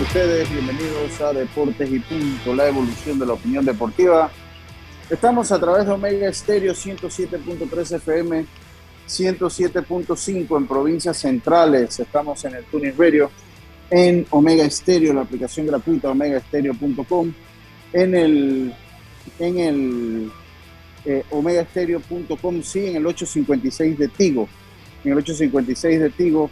Ustedes, bienvenidos a Deportes y Punto, la evolución de la opinión deportiva. Estamos a través de Omega Estéreo 107.3 FM, 107.5 en provincias centrales. Estamos en el Tuning Radio, en Omega Estéreo, la aplicación gratuita omegaestereo.com, en el, en el eh, omegaestereo.com, sí, en el 856 de Tigo, en el 856 de Tigo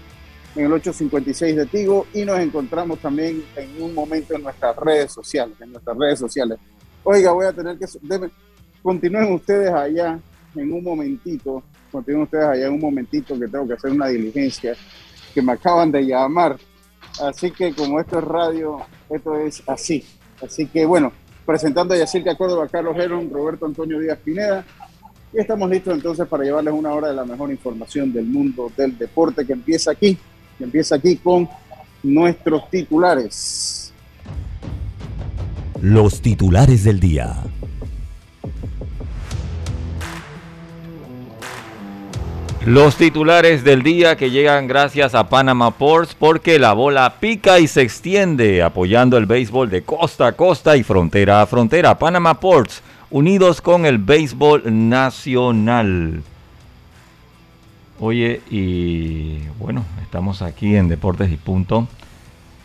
en el 856 de Tigo y nos encontramos también en un momento en nuestras redes sociales, en nuestras redes sociales. Oiga, voy a tener que... continúen ustedes allá en un momentito, continúen ustedes allá en un momentito que tengo que hacer una diligencia, que me acaban de llamar. Así que como esto es radio, esto es así. Así que bueno, presentando a Yacirca Córdoba, Carlos Heron, Roberto Antonio Díaz Pineda, y estamos listos entonces para llevarles una hora de la mejor información del mundo del deporte que empieza aquí empieza aquí con nuestros titulares. Los titulares del día. Los titulares del día que llegan gracias a Panama Ports porque la bola pica y se extiende apoyando el béisbol de costa a costa y frontera a frontera. Panama Ports unidos con el béisbol nacional. Oye, y bueno, estamos aquí en Deportes y Punto.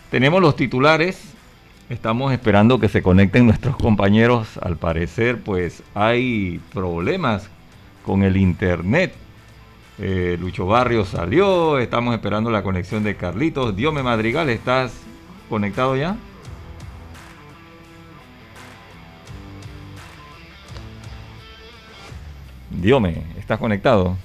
Tenemos los titulares. Estamos esperando que se conecten nuestros compañeros. Al parecer, pues hay problemas con el internet. Eh, Lucho Barrio salió. Estamos esperando la conexión de Carlitos. Diome Madrigal, ¿estás conectado ya? Diome, ¿estás conectado?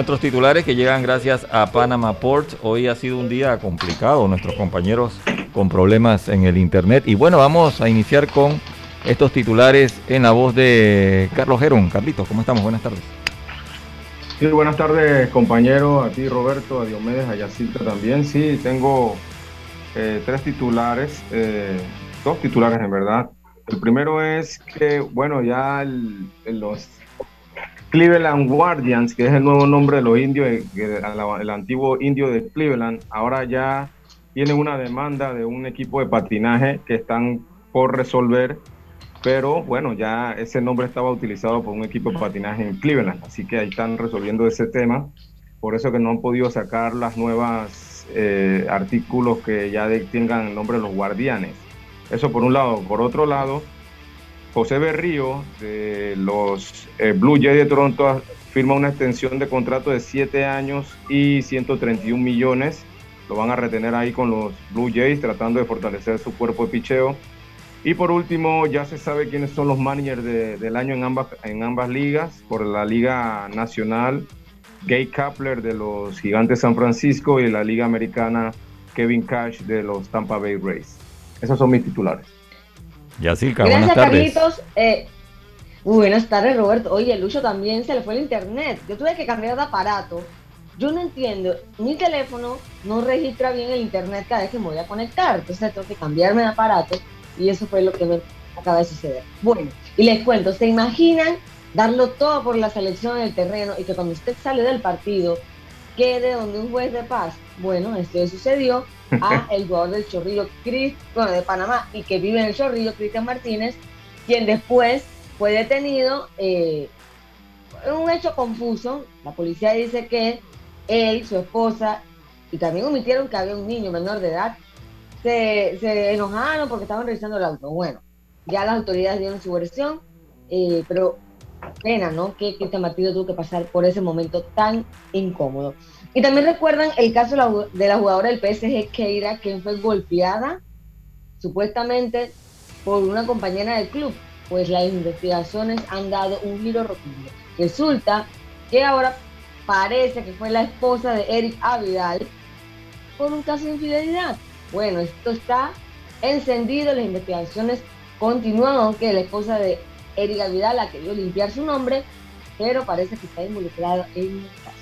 Nuestros titulares que llegan gracias a Panama Ports. Hoy ha sido un día complicado, nuestros compañeros con problemas en el internet. Y bueno, vamos a iniciar con estos titulares en la voz de Carlos Gerón. Carlitos, ¿cómo estamos? Buenas tardes. Sí, buenas tardes, compañero. A ti, Roberto, a Diomedes, a Yacirca también. Sí, tengo eh, tres titulares, eh, dos titulares en verdad. El primero es que, bueno, ya en los Cleveland Guardians, que es el nuevo nombre de los indios, eh, el antiguo indio de Cleveland, ahora ya tienen una demanda de un equipo de patinaje que están por resolver, pero bueno, ya ese nombre estaba utilizado por un equipo de patinaje en Cleveland, así que ahí están resolviendo ese tema, por eso que no han podido sacar las nuevas eh, artículos que ya tengan el nombre de los guardianes. Eso por un lado. Por otro lado, José Berrío, de los eh, Blue Jays de Toronto, firma una extensión de contrato de 7 años y 131 millones. Lo van a retener ahí con los Blue Jays, tratando de fortalecer su cuerpo de picheo. Y por último, ya se sabe quiénes son los managers del año en ambas, en ambas ligas. Por la Liga Nacional, Gay Kapler de los Gigantes San Francisco y la Liga Americana, Kevin Cash de los Tampa Bay Rays. Esos son mis titulares. Yacirca, Gracias, buenas tardes. Carlitos. Eh, muy buenas tardes, Roberto. Oye, Lucho también se le fue el internet. Yo tuve que cambiar de aparato. Yo no entiendo, mi teléfono no registra bien el internet cada vez que me voy a conectar. Entonces tengo que cambiarme de aparato y eso fue lo que me acaba de suceder. Bueno, y les cuento, ¿se imaginan darlo todo por la selección en el terreno y que cuando usted sale del partido quede donde un juez de paz? Bueno, esto le sucedió a el jugador del Chorrillo, Chris, bueno, de Panamá y que vive en el Chorrillo, Cristian Martínez, quien después fue detenido. Eh, un hecho confuso. La policía dice que él, su esposa, y también omitieron que había un niño menor de edad, se, se enojaron porque estaban revisando el auto. Bueno, ya las autoridades dieron su versión, eh, pero pena, ¿no? Que Cristian Martínez tuvo que pasar por ese momento tan incómodo. Y también recuerdan el caso de la, de la jugadora del PSG, Keira, quien fue golpeada supuestamente por una compañera del club. Pues las investigaciones han dado un giro rotundo. Resulta que ahora parece que fue la esposa de Eric Avidal por un caso de infidelidad. Bueno, esto está encendido, las investigaciones continúan, aunque la esposa de Eric Avidal ha querido limpiar su nombre, pero parece que está involucrado en el caso.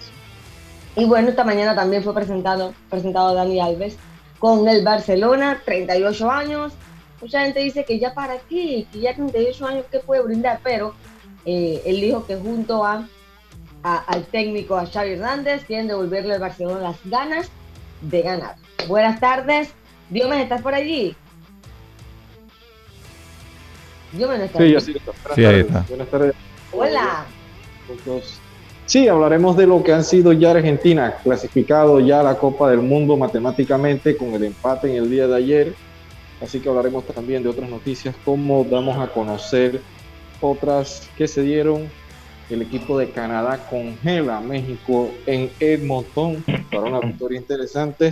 Y bueno, esta mañana también fue presentado, presentado Dani Alves con el Barcelona, 38 años. Mucha gente dice que ya para qué, que ya 38 años, ¿qué puede brindar? Pero eh, él dijo que junto a, a, al técnico, a Xavi Hernández, quieren devolverle al Barcelona las ganas de ganar. Buenas tardes. Diomes, ¿estás por allí? Diomes no está Sí, ya sí, buenas Sí, ahí tardes. está. Buenas tardes. Hola. Sí, hablaremos de lo que han sido ya Argentina, clasificado ya a la Copa del Mundo matemáticamente con el empate en el día de ayer. Así que hablaremos también de otras noticias, como damos a conocer otras que se dieron. El equipo de Canadá congela a México en Edmonton para una victoria interesante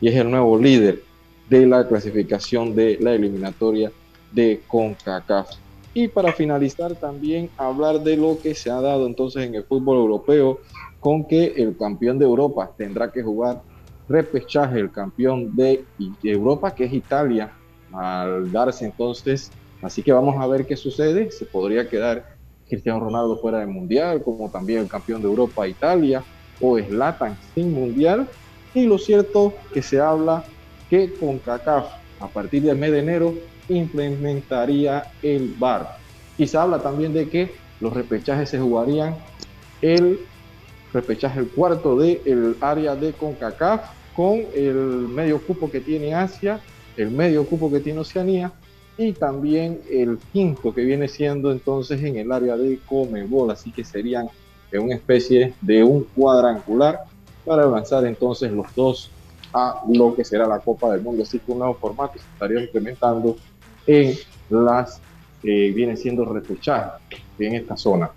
y es el nuevo líder de la clasificación de la eliminatoria de CONCACAF. Y para finalizar también hablar de lo que se ha dado entonces en el fútbol europeo con que el campeón de Europa tendrá que jugar repechaje, el campeón de Europa que es Italia, al darse entonces, así que vamos a ver qué sucede, se podría quedar Cristiano Ronaldo fuera del Mundial, como también el campeón de Europa Italia, o Zlatan sin Mundial, y lo cierto que se habla que con CACAF a partir del mes de enero implementaría el VAR. Se habla también de que los repechajes se jugarían el repechaje el cuarto del área de CONCACAF con el medio cupo que tiene Asia, el medio cupo que tiene Oceanía y también el quinto que viene siendo entonces en el área de Comebol, así que serían una especie de un cuadrangular para avanzar entonces los dos a lo que será la Copa del Mundo, así que un nuevo formato se estaría implementando en las que vienen siendo repechajes en esta zona.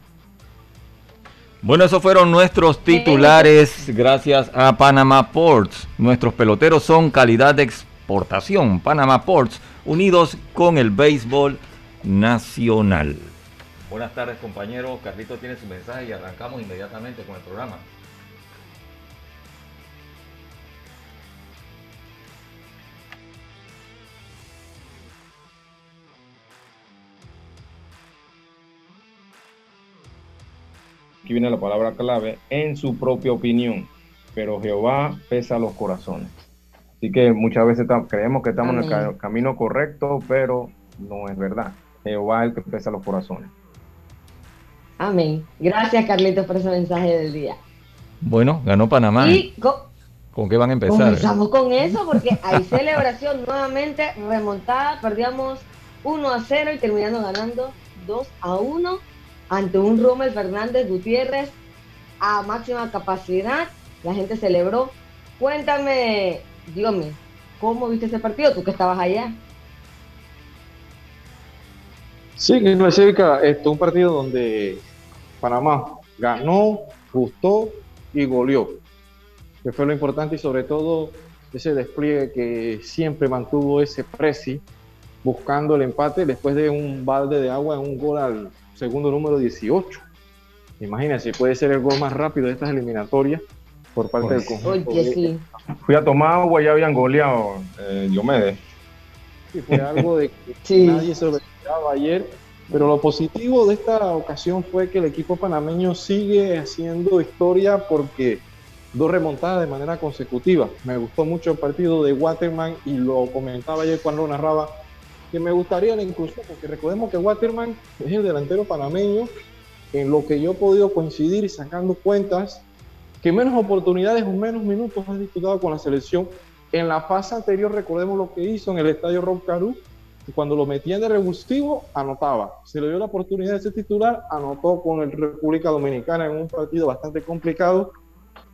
Bueno, esos fueron nuestros titulares gracias a Panama Ports. Nuestros peloteros son calidad de exportación. Panama Ports, unidos con el béisbol nacional. Buenas tardes, compañeros. Carlito tiene su mensaje y arrancamos inmediatamente con el programa. Aquí viene la palabra clave, en su propia opinión, pero Jehová pesa los corazones. Así que muchas veces creemos que estamos en el ca- camino correcto, pero no es verdad. Jehová es el que pesa los corazones. Amén. Gracias, Carlitos, por ese mensaje del día. Bueno, ganó Panamá. Y co- ¿Con qué van a empezar? comenzamos con eso porque hay celebración nuevamente remontada. Perdíamos 1 a 0 y terminando ganando 2 a 1 ante un Rommel Fernández Gutiérrez a máxima capacidad. La gente celebró. Cuéntame, dígame, ¿cómo viste ese partido? Tú que estabas allá. Sí, no cerca, esto un partido donde Panamá ganó, gustó y goleó, que fue lo importante y sobre todo ese despliegue que siempre mantuvo ese presi buscando el empate después de un balde de agua en un gol al segundo número 18. Imagínense, puede ser el gol más rápido de estas eliminatorias por parte del conjunto. Oye, sí. Fui a tomar agua y ya habían goleado eh, Diomedes. y fue algo de que nadie se lo esperaba ayer. Pero lo positivo de esta ocasión fue que el equipo panameño sigue haciendo historia porque dos remontadas de manera consecutiva. Me gustó mucho el partido de Waterman y lo comentaba ayer cuando lo narraba, que me gustaría la inclusión, porque recordemos que Waterman es el delantero panameño, en lo que yo he podido coincidir sacando cuentas, que menos oportunidades o menos minutos ha disputado con la selección. En la fase anterior, recordemos lo que hizo en el estadio Rob Caru, cuando lo metían de revulsivo, anotaba. Se le dio la oportunidad de ser titular, anotó con el República Dominicana en un partido bastante complicado.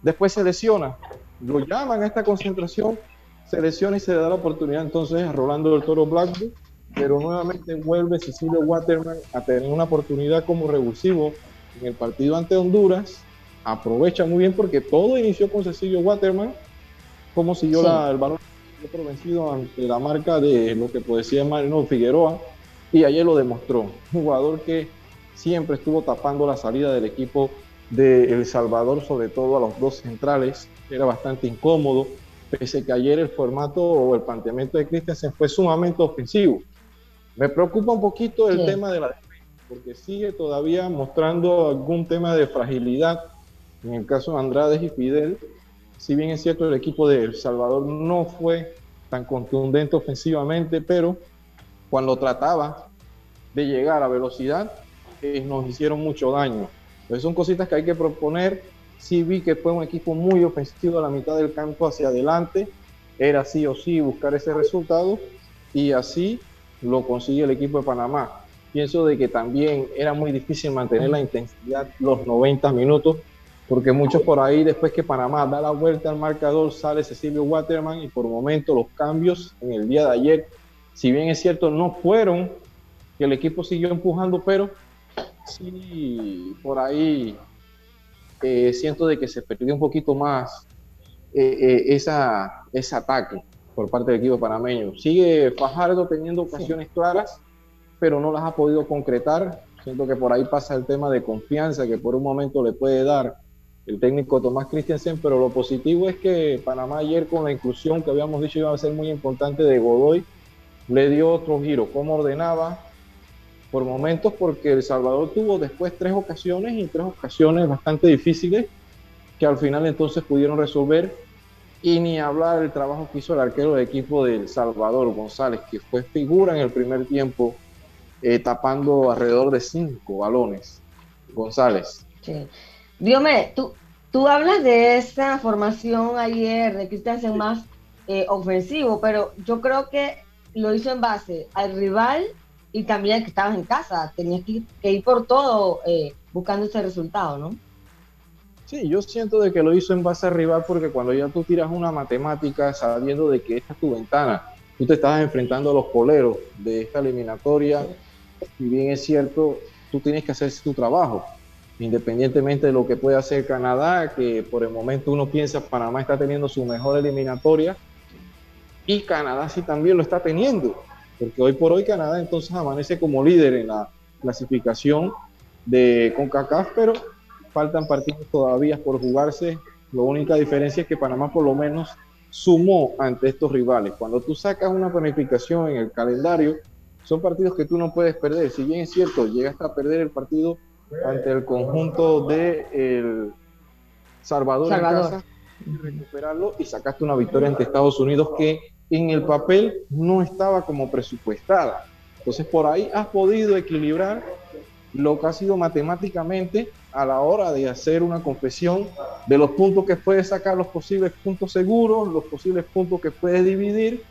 Después se lesiona, lo llaman a esta concentración, se lesiona y se le da la oportunidad entonces a Rolando del Toro Blackburn, pero nuevamente vuelve Cecilio Waterman a tener una oportunidad como revulsivo en el partido ante Honduras. Aprovecha muy bien porque todo inició con Cecilio Waterman, como siguió el balón vencido ante la marca de lo que ser Marino Figueroa y ayer lo demostró. Un jugador que siempre estuvo tapando la salida del equipo de El Salvador, sobre todo a los dos centrales. Era bastante incómodo, pese que ayer el formato o el planteamiento de Christensen fue sumamente ofensivo. Me preocupa un poquito el tema de la defensa, porque sigue todavía mostrando algún tema de fragilidad. En el caso de Andrade y Fidel, si bien es cierto el equipo de El Salvador no fue tan contundente ofensivamente, pero cuando trataba de llegar a velocidad, eh, nos hicieron mucho daño. Entonces son cositas que hay que proponer. Sí vi que fue un equipo muy ofensivo a la mitad del campo hacia adelante. Era sí o sí buscar ese resultado y así lo consigue el equipo de Panamá. Pienso de que también era muy difícil mantener la intensidad los 90 minutos porque muchos por ahí, después que Panamá da la vuelta al marcador, sale Cecilio Waterman y por momento los cambios en el día de ayer, si bien es cierto, no fueron, que el equipo siguió empujando, pero sí por ahí eh, siento de que se perdió un poquito más eh, eh, esa, ese ataque por parte del equipo panameño. Sigue Fajardo teniendo ocasiones claras, pero no las ha podido concretar. Siento que por ahí pasa el tema de confianza que por un momento le puede dar el técnico Tomás Christiansen, pero lo positivo es que Panamá ayer con la inclusión que habíamos dicho iba a ser muy importante de Godoy, le dio otro giro, cómo ordenaba por momentos, porque El Salvador tuvo después tres ocasiones y tres ocasiones bastante difíciles que al final entonces pudieron resolver y ni hablar del trabajo que hizo el arquero del equipo del Salvador, González, que fue figura en el primer tiempo, eh, tapando alrededor de cinco balones. González. Sí. Dígame, tú, tú hablas de esa formación ayer de Christensen más eh, ofensivo, pero yo creo que lo hizo en base al rival y también que estabas en casa. Tenías que, ir por todo eh, buscando ese resultado, ¿no? Sí, yo siento de que lo hizo en base al rival porque cuando ya tú tiras una matemática sabiendo de que esta es tu ventana, tú te estás enfrentando a los coleros de esta eliminatoria, y bien es cierto, tú tienes que hacer tu trabajo independientemente de lo que pueda hacer Canadá, que por el momento uno piensa Panamá está teniendo su mejor eliminatoria y Canadá sí también lo está teniendo, porque hoy por hoy Canadá entonces amanece como líder en la clasificación de CONCACAF, pero faltan partidos todavía por jugarse. La única diferencia es que Panamá por lo menos sumó ante estos rivales. Cuando tú sacas una planificación en el calendario, son partidos que tú no puedes perder. Si bien es cierto, llegaste a perder el partido ante el conjunto de el Salvador, en casa y recuperarlo y sacaste una victoria ante Estados Unidos que en el papel no estaba como presupuestada. Entonces por ahí has podido equilibrar lo que ha sido matemáticamente a la hora de hacer una confesión de los puntos que puedes sacar, los posibles puntos seguros, los posibles puntos que puedes dividir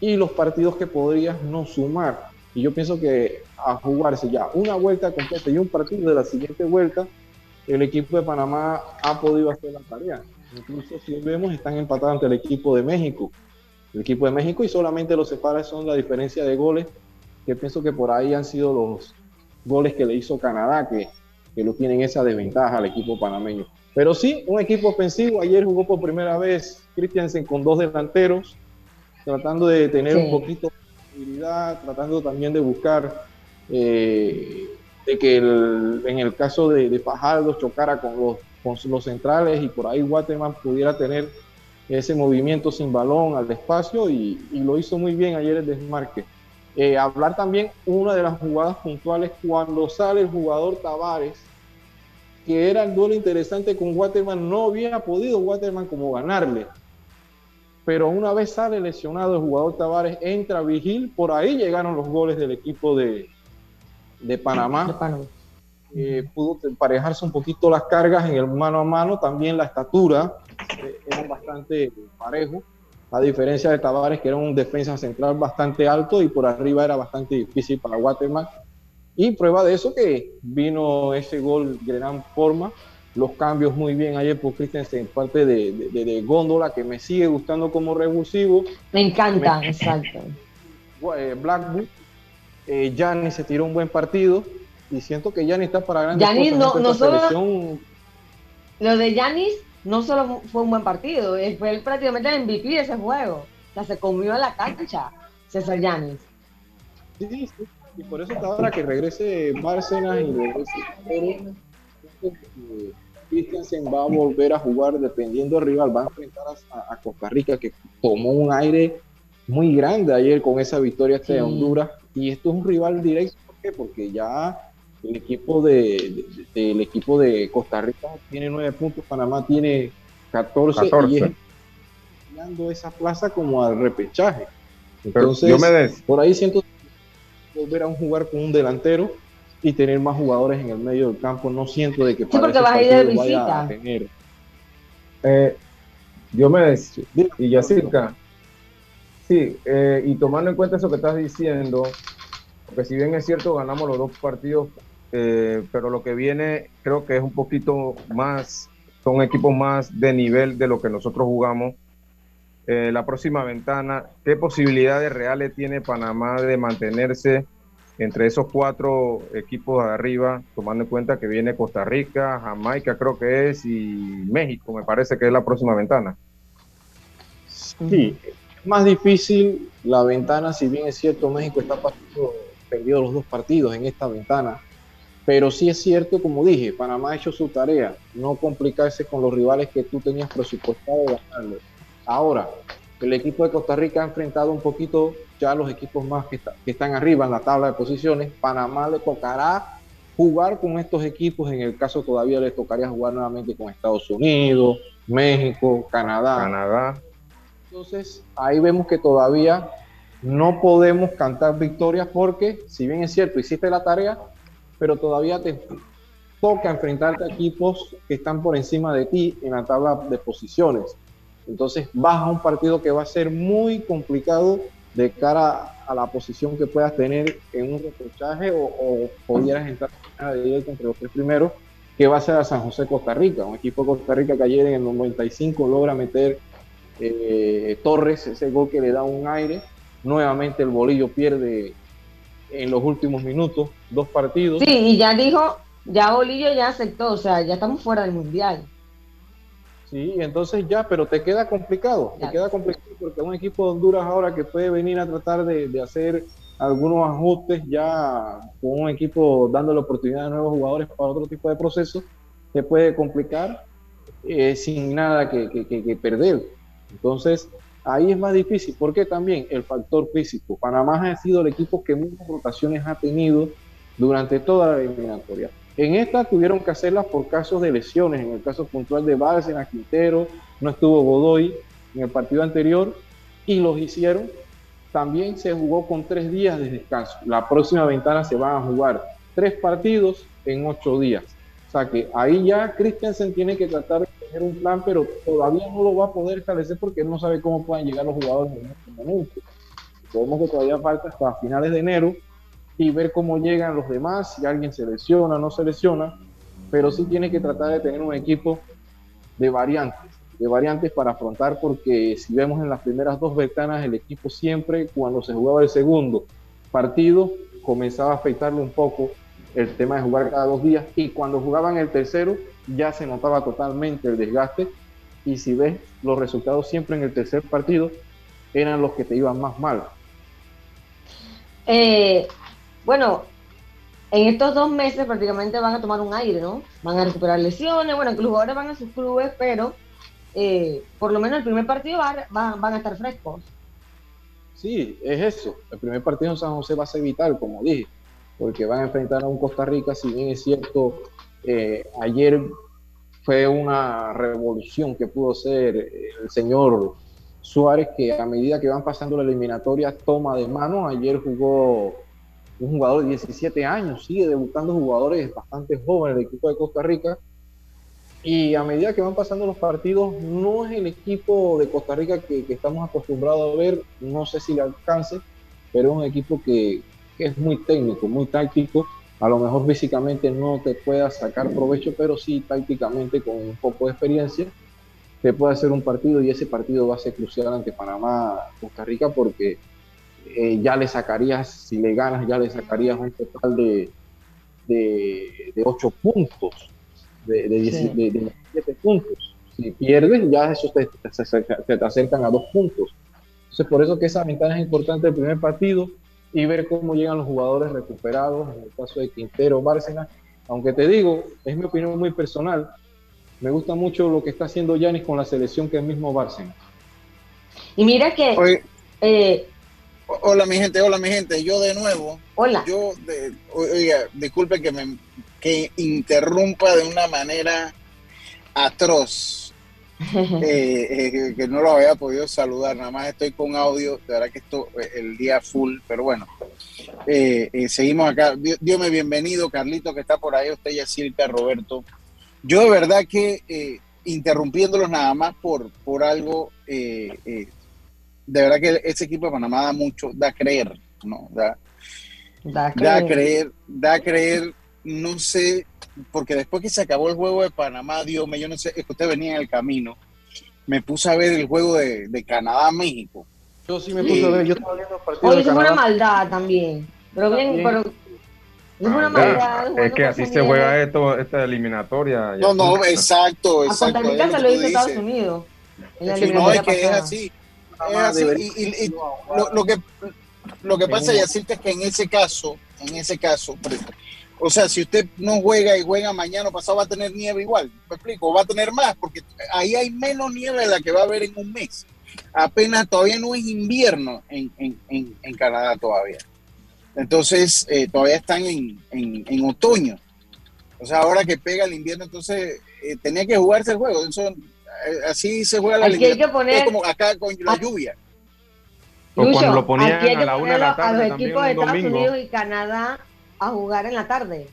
y los partidos que podrías no sumar. Y yo pienso que a jugarse ya una vuelta completa y un partido de la siguiente vuelta, el equipo de Panamá ha podido hacer la tarea. Incluso si vemos, están empatados ante el equipo de México. El equipo de México y solamente los separa son la diferencia de goles, que pienso que por ahí han sido los goles que le hizo Canadá, que, que lo tienen esa desventaja al equipo panameño. Pero sí, un equipo ofensivo. Ayer jugó por primera vez Christiansen con dos delanteros, tratando de tener un poquito tratando también de buscar eh, de que en el caso de, de Fajardo chocara con los, con los centrales y por ahí Waterman pudiera tener ese movimiento sin balón al espacio y, lo hizo muy bien ayer el desmarque. Eh, hablar también una de las jugadas puntuales cuando sale el jugador Tavares, que era el duelo interesante con Waterman, no había podido Waterman como ganarle. Pero una vez sale lesionado el jugador Tavares, entra Vigil, por ahí llegaron los goles del equipo de, de Panamá. Eh, pudo emparejarse un poquito las cargas en el mano a mano, también la estatura eh, era bastante parejo, a diferencia de Tavares, que era un defensa central bastante alto y por arriba era bastante difícil para Waterman. Y prueba de eso que vino ese gol de gran forma, los cambios muy bien ayer por Christensen, parte de, de, de, Góndola, que me sigue gustando como revulsivo. Me encanta, exacto. Eh, Blackwood, eh, se tiró un buen partido y siento que Yanis está para grandes Giannis no, no solo, Lo de Yanis no solo fue un buen partido, fue prácticamente el MVP de ese juego. O sea, se comió a la cancha César Yanis. Sí, sí, y por eso está ahora que regrese Bárcenas y regrese pero Christiansen va a volver a jugar dependiendo del rival, va a enfrentar a, Costa Rica que tomó un aire muy grande ayer con esa victoria ante Honduras y esto es un rival directo, ¿por qué? Porque ya el equipo de, el equipo de Costa Rica tiene nueve puntos, Panamá tiene 14, y es esa plaza como al repechaje. Entonces, por ahí siento volver a un jugar con un delantero y tener más jugadores en el medio del campo. No siento de que sí, porque vas a ir de visita. A tener. Eh, Diomedes y Yacirca, sí, eh, y tomando en cuenta eso que estás diciendo, porque si bien es cierto, ganamos los dos partidos eh, pero lo que viene creo que es un poquito más, son equipos más de nivel de lo que nosotros jugamos. Eh, la próxima ventana, ¿qué posibilidades reales tiene Panamá de mantenerse entre esos cuatro equipos de arriba, tomando en cuenta que viene Costa Rica, Jamaica creo que es, y México me parece que es la próxima ventana? Sí, más difícil la ventana, si bien es cierto, México está perdido los dos partidos en esta ventana, pero sí es cierto, como dije, Panamá ha hecho su tarea, no complicarse con los rivales que tú tenías presupuestado ganarle. Ahora, el equipo de Costa Rica ha enfrentado un poquito ya los equipos más que, están arriba en la tabla de posiciones. Panamá le tocará jugar con estos equipos, en el caso todavía le tocaría jugar nuevamente con Estados Unidos, México, Canadá. Canadá. Entonces, ahí vemos que todavía no podemos cantar victorias porque, si bien es cierto, hiciste la tarea, pero todavía te toca enfrentarte a equipos que están por encima de ti en la tabla de posiciones. Entonces vas a un partido que va a ser muy complicado de cara a la posición que puedas tener en un reprochaje o, o pudieras entrar entre los tres primeros, que va a ser a San José Costa Rica, un equipo de Costa Rica que ayer en el 95 logra meter eh, Torres, ese gol que le da un aire, nuevamente el bolillo pierde en los últimos minutos, dos partidos. Sí, y ya dijo, ya Bolillo ya aceptó, o sea, ya estamos fuera del Mundial. Sí, entonces ya, pero te queda complicado, te queda complicado porque un equipo de Honduras ahora que puede venir a tratar de, hacer algunos ajustes ya con un equipo dándole oportunidad a nuevos jugadores para otro tipo de procesos, te puede complicar eh, sin nada que, que perder. Entonces, Ahí es más difícil, porque también el factor físico. Panamá ha sido el equipo que menos rotaciones ha tenido durante toda la eliminatoria. En esta tuvieron que hacerlas por casos de lesiones. En el caso puntual de Bárcena, Quintero, no estuvo Godoy en el partido anterior y los hicieron. También se jugó con tres días de descanso. La próxima ventana se van a jugar tres partidos en ocho días. O sea que ahí ya Christensen tiene que tratar tener un plan, pero todavía no lo va a poder establecer porque no sabe cómo puedan llegar los jugadores en este momento. Sabemos que todavía falta hasta finales de enero y ver cómo llegan los demás, si alguien se lesiona, no se lesiona, pero sí tiene que tratar de tener un equipo de variantes, de variantes para afrontar, porque si vemos en las primeras dos ventanas, el equipo siempre, cuando se jugaba el segundo partido, comenzaba a afectarle un poco el tema de jugar cada dos días y cuando jugaban el tercero ya se notaba totalmente el desgaste y si ves los resultados siempre en el tercer partido eran los que te iban más mal. Eh, bueno, en estos dos meses prácticamente van a tomar un aire, ¿no? Van a recuperar lesiones, bueno, los jugadores van a sus clubes, pero eh, por lo menos el primer partido van a estar frescos. Sí, es eso. El primer partido en San José va a ser vital, como dije, porque van a enfrentar a un Costa Rica, si bien es cierto, eh, ayer fue una revolución que pudo ser el señor Suárez, que a medida que van pasando la eliminatoria toma de mano. Ayer jugó un jugador de 17 años, sigue debutando jugadores bastante jóvenes del equipo de Costa Rica. Y a medida que van pasando los partidos, no es el equipo de Costa Rica que, estamos acostumbrados a ver, no sé si le alcance, pero es un equipo que, que, es muy técnico, muy táctico. A lo mejor físicamente no te pueda sacar provecho, pero sí tácticamente con un poco de experiencia te puede hacer un partido y ese partido va a ser crucial ante Panamá, Costa Rica, porque eh, ya le sacarías, si le ganas, ya le sacarías un total de, de, de 8 puntos, de, de, 17 puntos. Si pierdes, ya eso te, te, acercan a 2 puntos. Entonces, por eso que esa ventana es importante el primer partido y ver cómo llegan los jugadores recuperados, en el caso de Quintero, Bárcena. Aunque te digo, es mi opinión muy personal, me gusta mucho lo que está haciendo Yanis con la selección que es mismo Bárcena. Y mira que eh, Hola mi gente, hola mi gente, yo de nuevo. Hola. Yo, de, oiga, disculpe que me que interrumpa de una manera atroz, eh, eh, que no lo había podido saludar, nada más estoy con audio, de verdad que esto, eh, el día full, pero bueno, seguimos acá. Dios me bienvenido, Carlito, que está por ahí, usted ya Silvia, Roberto. Yo de verdad que interrumpiéndolos nada más por, por algo de verdad que ese equipo de Panamá da mucho, da a creer, ¿no? Da, da, a creer. da a creer, no sé, porque después que se acabó el juego de Panamá, Dios mío, yo no sé, es que usted venía en el camino, me puse a ver el juego de, de Canadá-México. Yo sí me puse a ver, yo estaba viendo el partido Oye, es una maldad también, pero bien, pero... Es una maldad. Es que así se juega esto, esta eliminatoria. No, no, exacto, exacto. A Costa Rica se lo hizo Estados Unidos. no, es que es así y, lo, que lo que pasa, Yacirte, es que en ese caso, en ese caso, o sea, si usted no juega y juega mañana o pasado, va a tener nieve igual. ¿Me explico? Va a tener más, porque ahí hay menos nieve de la que va a haber en un mes. Apenas todavía no es invierno en, en, Canadá todavía. Entonces, eh, todavía están en, otoño. O sea, ahora que pega el invierno, entonces eh, tenía que jugarse el juego. Eso eh, así se juega la liga. Es como acá con la lluvia. O cuando lo ponían a la una de la tarde. A los equipos de Estados Unidos y Canadá a jugar en la tarde.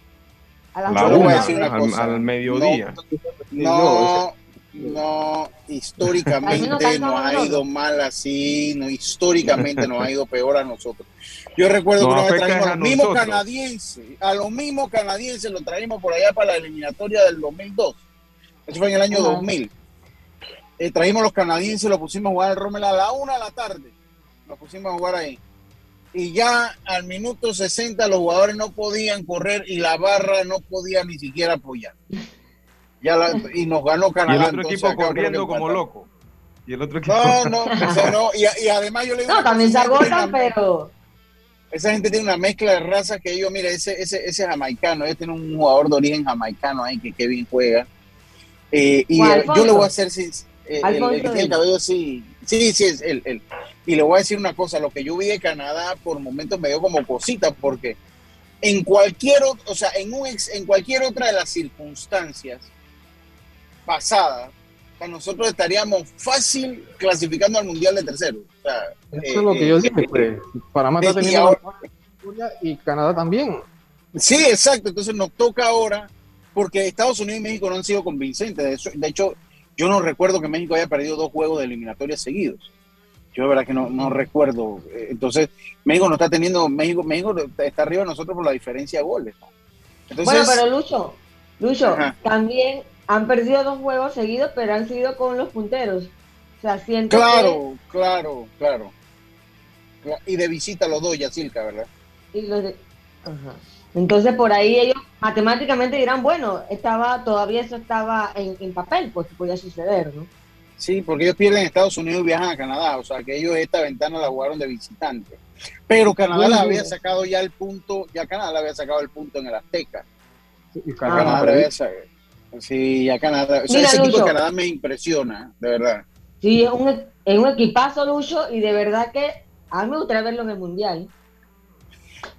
A las la una, al, mediodía. No, no, históricamente nos ha ido mal así, no, históricamente nos ha ido peor a nosotros. Yo recuerdo que una vez trajimos a los mismos canadienses, a los mismos canadienses lo traímos por allá para la eliminatoria del 2002. Eso fue en el año 2000. Eh, trajimos los canadienses, lo pusimos a jugar al Rommel a la una de la tarde. Lo pusimos a jugar ahí. Y ya al minuto 60 los jugadores no podían correr y la barra no podía ni siquiera apoyar. Ya y nos ganó Canadá. Y el otro equipo corriendo como loco. Y el otro equipo... No, no, no. Y, además yo le digo... No, también se agotan, pero... Esa gente tiene una mezcla de razas que ellos, mira, ese, ese, ese jamaicano, ellos tienen un jugador de origen jamaicano ahí que, que bien juega. Eh, y yo le voy a hacer eh, el, el, que tiene el cabello sí, sí, sí, es él, Y le voy a decir una cosa, lo que yo vi de Canadá por momentos me dio como cosita, porque en cualquier, o sea, en, un en cualquier otra de las circunstancias pasadas, nosotros estaríamos fácil clasificando al Mundial de tercero. Eso es lo que yo eh, dije, pues, Panamá está teniendo y Canadá también. Sí, exacto, entonces nos toca ahora, porque Estados Unidos y México no han sido convincentes. De, de hecho, yo no recuerdo que México haya perdido dos juegos de eliminatorias seguidos. Yo de verdad que no, no recuerdo. Entonces, México no está teniendo, México, México está arriba de nosotros por la diferencia de goles. bueno, pero Lucho, Lucho, también han perdido dos juegos seguidos, pero han sido con los punteros. O sea, siento Claro, claro, claro. Y de visita los dos, Yacilca, ¿verdad? Y los de... Ajá. Entonces por ahí ellos matemáticamente dirán, bueno, estaba todavía eso estaba en, papel, pues podía suceder, ¿no? Sí, porque ellos pierden Estados Unidos y viajan a Canadá, o sea que ellos esta ventana la jugaron de visitante. Pero Canadá la había sacado ya el punto, ya Canadá la había sacado el punto en el Azteca. y Canadá, había Sí, a Canadá. O sea, ese equipo de Canadá me impresiona, de verdad. Sí, es un, es un equipazo, Lucho, y de verdad que a mí me gustaría verlo en el Mundial.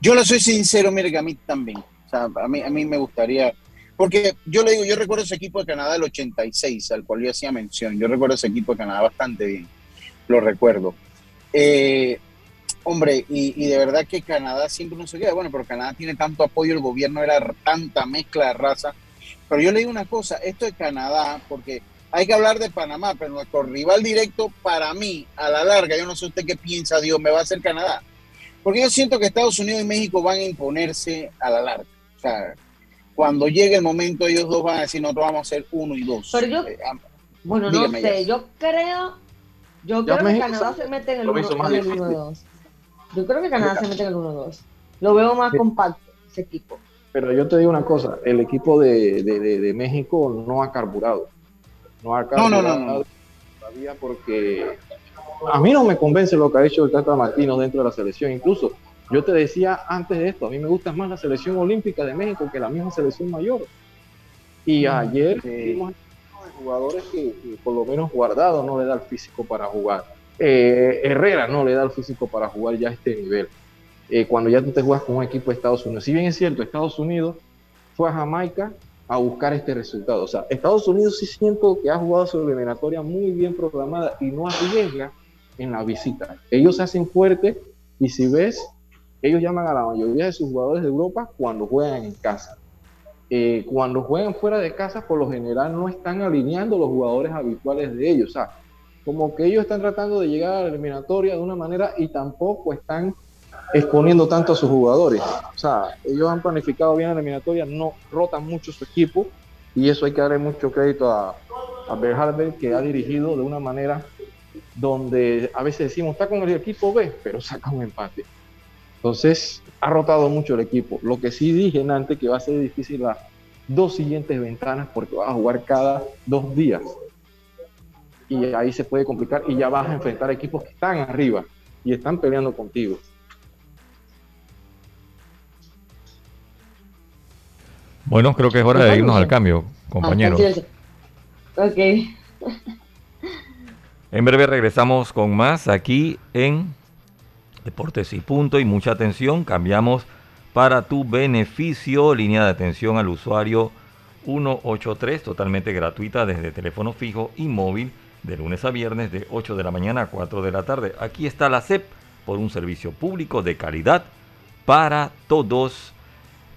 Yo lo soy sincero, mire que a mí también. O sea, a mí, a mí me gustaría. Porque yo le digo, yo recuerdo ese equipo de Canadá del 86, al cual yo hacía mención. Yo recuerdo ese equipo de Canadá bastante bien. Lo recuerdo. Eh, hombre, y, de verdad que Canadá siempre no se queda. Bueno, pero Canadá tiene tanto apoyo, el gobierno era tanta mezcla de raza. Pero yo le digo una cosa, esto de Canadá, porque hay que hablar de Panamá, pero nuestro rival directo para mí, a la larga, yo no sé usted qué piensa, Dios, me va a hacer Canadá. Porque yo siento que Estados Unidos y México van a imponerse a la larga. O sea, cuando llegue el momento, ellos dos van a decir, nosotros vamos a ser uno y dos. Pero yo, eh, bueno, no sé, yo creo, yo creo que Canadá se mete en el 1-2. Yo creo que Canadá se mete en el 1-2. Lo veo más compacto, ese equipo. Pero yo te digo una cosa, el equipo de, de, de, México no ha carburado. No ha carburado no, no, no, todavía porque a mí no me convence lo que ha hecho el Tata Martino dentro de la selección. Incluso yo te decía antes de esto, a mí me gusta más la selección olímpica de México que la misma selección mayor. Y mm, ayer vimos jugadores que, por lo menos Guardado no le da el físico para jugar. Eh, Herrera no le da el físico para jugar ya a este nivel. Eh, cuando ya tú te juegas con un equipo de Estados Unidos. Si bien es cierto, Estados Unidos fue a Jamaica a buscar este resultado. O sea, Estados Unidos sí siento que ha jugado su eliminatoria muy bien programada y no arriesga en la visita. Ellos se hacen fuertes y si ves, ellos llaman a la mayoría de sus jugadores de Europa cuando juegan en casa. Eh, cuando juegan fuera de casa, por lo general no están alineando los jugadores habituales de ellos. O sea, como que ellos están tratando de llegar a la eliminatoria de una manera y tampoco están exponiendo tanto a sus jugadores. O sea, ellos han planificado bien la eliminatoria, no rotan mucho su equipo y eso hay que darle mucho crédito a, a Berhalter que ha dirigido de una manera donde a veces decimos está con el equipo B, pero saca un empate. Entonces, ha rotado mucho el equipo. Lo que sí dije antes que va a ser difícil las dos siguientes ventanas porque vas a jugar cada dos días. Y ahí se puede complicar y ya vas a enfrentar equipos que están arriba y están peleando contigo. Bueno, creo que es hora de irnos al cambio, compañeros. ok. En breve regresamos con más aquí en Deportes y Punto. Y mucha atención, cambiamos para tu beneficio, línea de atención al usuario 183, totalmente gratuita desde teléfono fijo y móvil, de lunes a viernes de 8 de la mañana a 4 de la tarde. Aquí está la CEP por un servicio público de calidad para todos.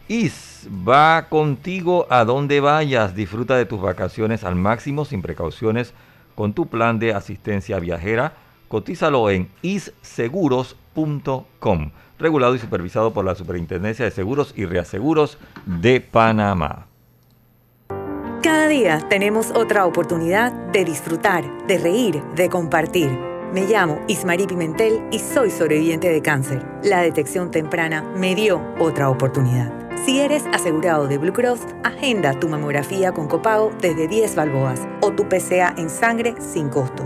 IS va contigo a donde vayas. Disfruta de tus vacaciones al máximo sin precauciones con tu plan de asistencia viajera. Cotízalo en isseguros.com, regulado y supervisado por la Superintendencia de Seguros y Reaseguros de Panamá. Cada día tenemos otra oportunidad de disfrutar, de reír, de compartir. Me llamo Ismarí Pimentel y soy sobreviviente de cáncer. La detección temprana me dio otra oportunidad. Si eres asegurado de Blue Cross, agenda tu mamografía con copago desde 10 balboas o tu PCA en sangre sin costo.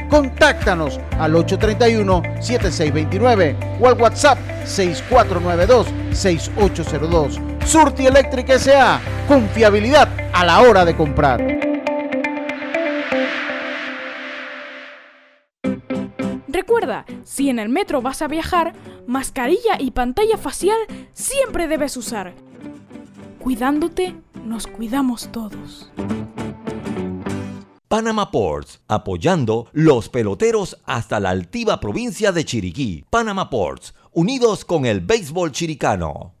Contáctanos al 831-7629 o al WhatsApp 6492-6802. Surti Electric S.A. Confiabilidad a la hora de comprar. Recuerda, si en el metro vas a viajar, mascarilla y pantalla facial siempre debes usar. Cuidándote, nos cuidamos todos. Panama Ports, apoyando los peloteros hasta la altiva provincia de Chiriquí. Panama Ports unidos con el béisbol chiricano.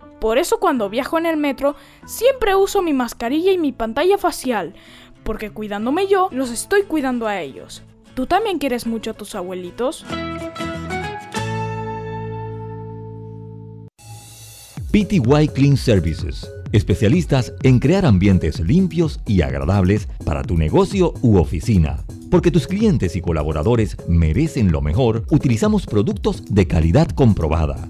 por eso cuando viajo en el metro siempre uso mi mascarilla y mi pantalla facial, porque cuidándome yo, los estoy cuidando a ellos. ¿Tú también quieres mucho a tus abuelitos? PTY Clean Services, especialistas en crear ambientes limpios y agradables para tu negocio u oficina. Porque tus clientes y colaboradores merecen lo mejor, utilizamos productos de calidad comprobada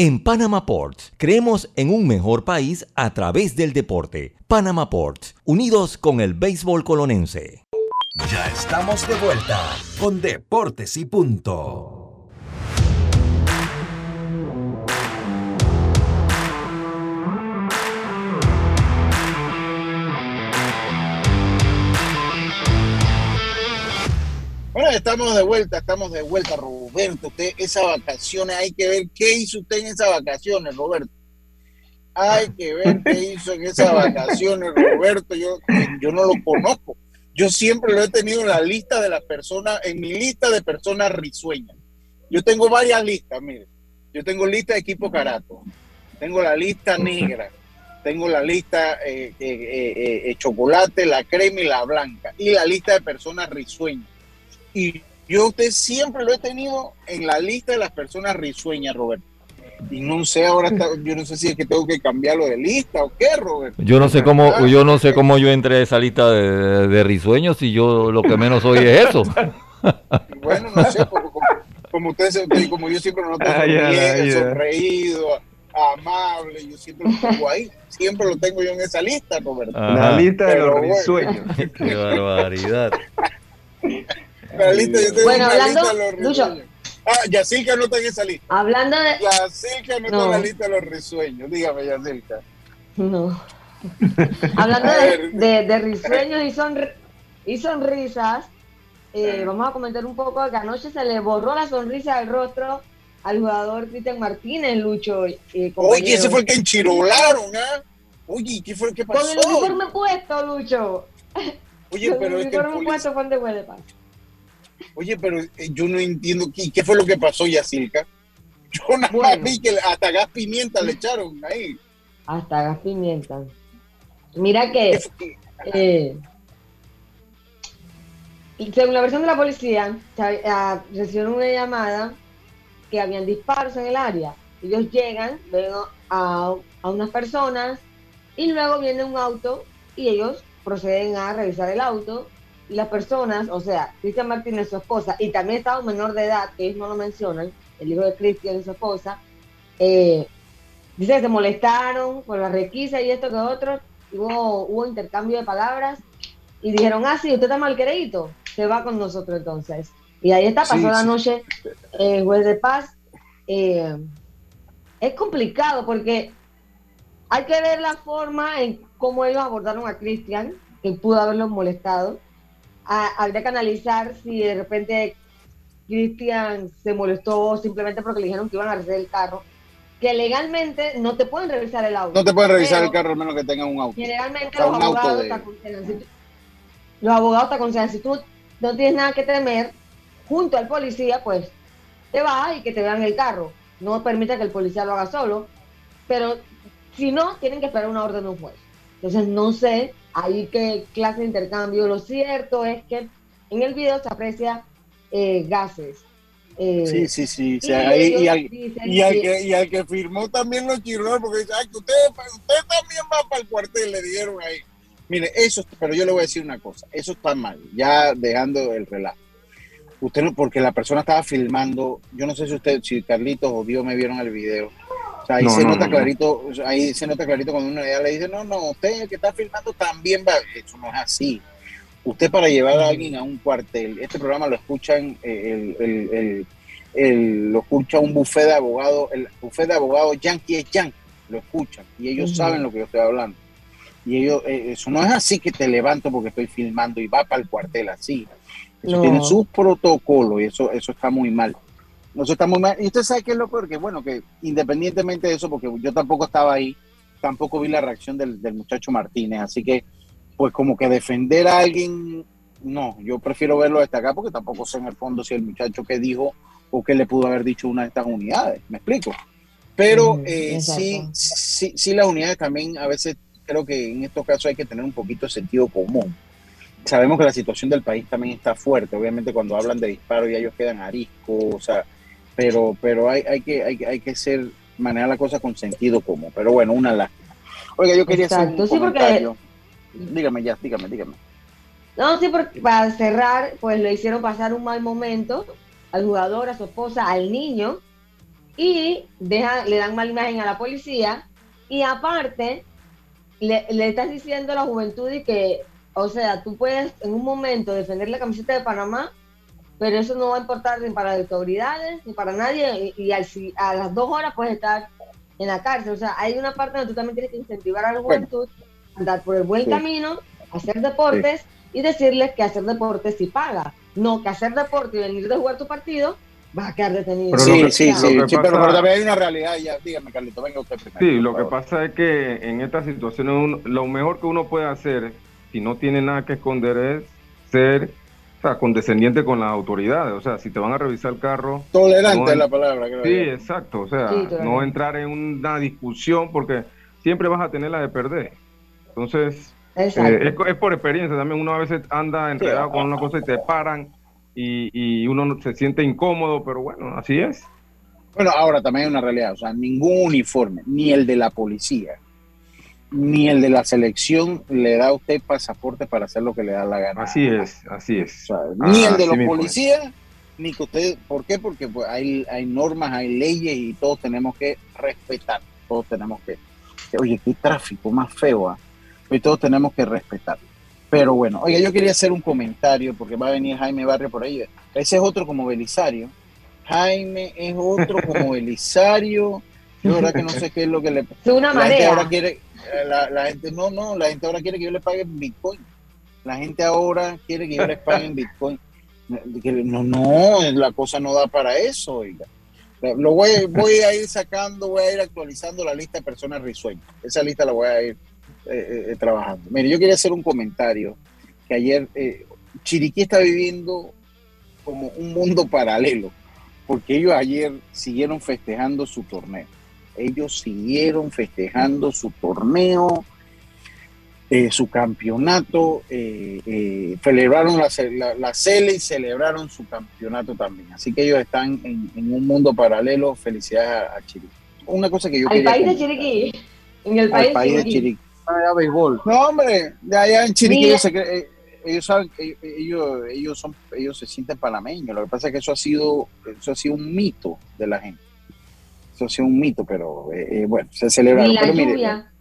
En Panama Ports, creemos en un mejor país a través del deporte. Panama Ports, unidos con el béisbol colonense. Ya estamos de vuelta con Deportes y Punto. Bueno, estamos de vuelta, estamos de vuelta, Roberto. Usted, esas vacaciones, hay que ver qué hizo usted en esas vacaciones, Roberto. Hay que ver qué hizo en esas vacaciones, Roberto. Yo, yo no lo conozco. Yo siempre lo he tenido en la lista de las personas, en mi lista de personas risueñas. Yo tengo varias listas, mire. Yo tengo lista de equipo carato, tengo la lista negra, tengo la lista eh, eh, eh, chocolate, la crema y la blanca, y la lista de personas risueñas y yo usted siempre lo he tenido en la lista de las personas risueñas, Roberto. Y no sé ahora, yo no sé si es que tengo que cambiarlo de lista o qué, Roberto. Yo no sé cómo, yo no sé cómo yo entré a esa lista de, risueños y yo lo que menos soy es eso. bueno, no sé, como, como ustedes, como yo siempre lo tengo sonreído, amable, yo siempre lo tengo ahí, siempre lo tengo yo en esa lista, Roberto. La lista de los risueños. qué barbaridad. La lista, yo tengo bueno, hablando, lista de los risueños. Ah, Yacilca no está en esa lista. Hablando de. Yacilca no, está en la lista de los risueños. Dígame, Yacilca. No. hablando de, de, de, risueños y, sonri y sonrisas, eh, vamos a comentar un poco que anoche se le borró la sonrisa del rostro al jugador Cristian Martínez, Lucho. Eh, Oye, ese fue el que enchirolaron, ¿ah? ¿eh? Oye, ¿qué fue el que pasó? Con el uniforme puesto, Lucho. Oye, pero el uniforme puesto fue de. Oye, pero eh, yo no entiendo qué, qué fue lo que pasó, Yacilca. Yo nada más vi que hasta gas pimienta le echaron ahí. Hasta gas pimienta. Mira que, eh, según la versión de la policía, recibieron una llamada que habían disparos en el área. Ellos llegan, ven a, a unas personas y luego viene un auto y ellos proceden a revisar el auto las personas, o sea, Cristian Martínez, su esposa, y también estaba un menor de edad, que ellos no lo mencionan, el hijo de Cristian y su esposa, eh, dice que se molestaron por la requisa y esto que otro, hubo, hubo intercambio de palabras, y dijeron, ah, sí, usted está mal querido, se va con nosotros entonces. Y ahí está, pasó la noche eh, juez de paz. Eh, es complicado porque hay que ver la forma en cómo ellos abordaron a Cristian, que pudo haberlos molestado habría que analizar si de repente Cristian se molestó simplemente porque le dijeron que iban a revisar el carro. Que legalmente no te pueden revisar el auto. No te pueden revisar el carro a menos que tengan un auto. Generalmente los abogados los abogados te aconsejan, si tú no tienes nada que temer, junto al policía, pues te vas y que te vean el carro. No permite que el policía lo haga solo, pero si no, tienen que esperar una orden de un juez. Entonces, no sé ahí qué clase de intercambio. Lo cierto es que en el video se aprecia eh, gases. Eh, sí, sí, sí. y, al, que, y, al, que, firmó también los chirros, porque dice, ay, que usted, usted también va para el cuartel, le dieron ahí. Mire, eso, pero yo le voy a decir una cosa, eso está mal, ya dejando el relato. Usted no, porque la persona estaba filmando, yo no sé si usted, si Carlitos o Dios me vieron el video. Sea, ahí se nota clarito, ahí se nota clarito cuando uno le dice, no, no, usted que está filmando también va, eso no es así. Usted para llevar a alguien a un cuartel, este programa lo escuchan, eh, el, el, el, lo escucha un buffet de abogados, el buffet de abogados yankee es yankee, lo escuchan y ellos saben lo que yo estoy hablando y ellos, eh, eso no es así que te levanto porque estoy filmando y va para el cuartel así. Eso tiene sus protocolos y eso, eso está muy mal. Está muy mal. Y usted sabe qué es lo peor, que bueno, que independientemente de eso, porque yo tampoco estaba ahí, tampoco vi la reacción del, del muchacho Martínez, así que pues como que defender a alguien, no, yo prefiero verlo desde acá porque tampoco sé en el fondo si el muchacho que dijo o qué le pudo haber dicho una de estas unidades, me explico. Pero eh, sí, sí, sí, las unidades también a veces creo que en estos casos hay que tener un poquito de sentido común. Sabemos que la situación del país también está fuerte, obviamente cuando hablan de disparos ya ellos quedan ariscos, o sea, pero, pero hay, hay, que, hay, hay que ser, manejar la cosa con sentido común. Pero bueno, una lástima. Oiga, yo quería hacer un comentario. Dígame ya, dígame, dígame. No, sí, porque para cerrar, pues le hicieron pasar un mal momento al jugador, a su esposa, al niño, y deja, le dan mala imagen a la policía, y aparte le, estás diciendo a la juventud y que, o sea, tú puedes en un momento defender la camiseta de Panamá, pero eso no va a importar ni para las autoridades ni para nadie, y, a las dos horas puedes estar en la cárcel. O sea, hay una parte donde tú también tienes que incentivar a la juventud a andar por el buen camino, hacer deportes y decirles que hacer deportes sí paga. No que hacer deporte y venir de jugar tu partido vas a quedar detenido. sí, sí, sí, pero, también hay una realidad, ya, dígame Carlito, venga usted primero. Sí, lo que pasa es que en estas situaciones lo mejor que uno puede hacer, si no tiene nada que esconder, es ser o sea, condescendiente con las autoridades. O sea, si te van a revisar el carro... Tolerante es la palabra. Creo sí, exacto. O sea, no entrar en una discusión porque siempre vas a tener la de perder. Entonces, eh, es, por experiencia también. Uno a veces anda enredado con una cosa y te paran y, uno se siente incómodo, pero bueno, así es. Bueno, ahora también hay una realidad, o sea, ningún uniforme, ni el de la policía, ni el de la selección le da a usted pasaporte para hacer lo que le da la gana. Así es, así es. ni el de los policías, ni que usted, ¿por qué? Porque pues, hay, hay normas, hay leyes y todos tenemos que respetar, todos tenemos que, oye, qué tráfico más feo, ¿ah? y todos tenemos que respetar. Pero bueno, oiga, yo quería hacer un comentario porque va a venir Jaime Barrio por ahí. Ese es otro como Belisario. Jaime es otro como Belisario. Yo verdad que no sé qué es lo que le pasa. una Gente ahora quiere, la, gente, no, no, la gente ahora quiere que yo le pague en Bitcoin. La gente ahora quiere que yo les pague en Bitcoin. No, no, la cosa no da para eso, oiga. Lo voy, a ir sacando, voy a ir actualizando la lista de personas risueñas. Esa lista la voy a ir eh, eh, trabajando. Mire, yo quería hacer un comentario que ayer eh, Chiriquí está viviendo como un mundo paralelo, porque ellos ayer siguieron festejando su torneo. Ellos siguieron festejando su torneo, su campeonato, celebraron la, la, CELE y celebraron su campeonato también. Así que ellos están en, un mundo paralelo. Felicidades a, Chiriquí. Una cosa que yo Al país de Chiriquí. En el país, de Chiriquí béisbol. No, hombre, de allá en Chiriquí ellos, eh, ellos saben que ellos, ellos son, ellos se sienten panameños. Lo que pasa es que eso ha sido, eso ha sido un mito de la gente. Eso ha sido un mito, pero eh, eh, bueno, se celebra. Ni la lluvia.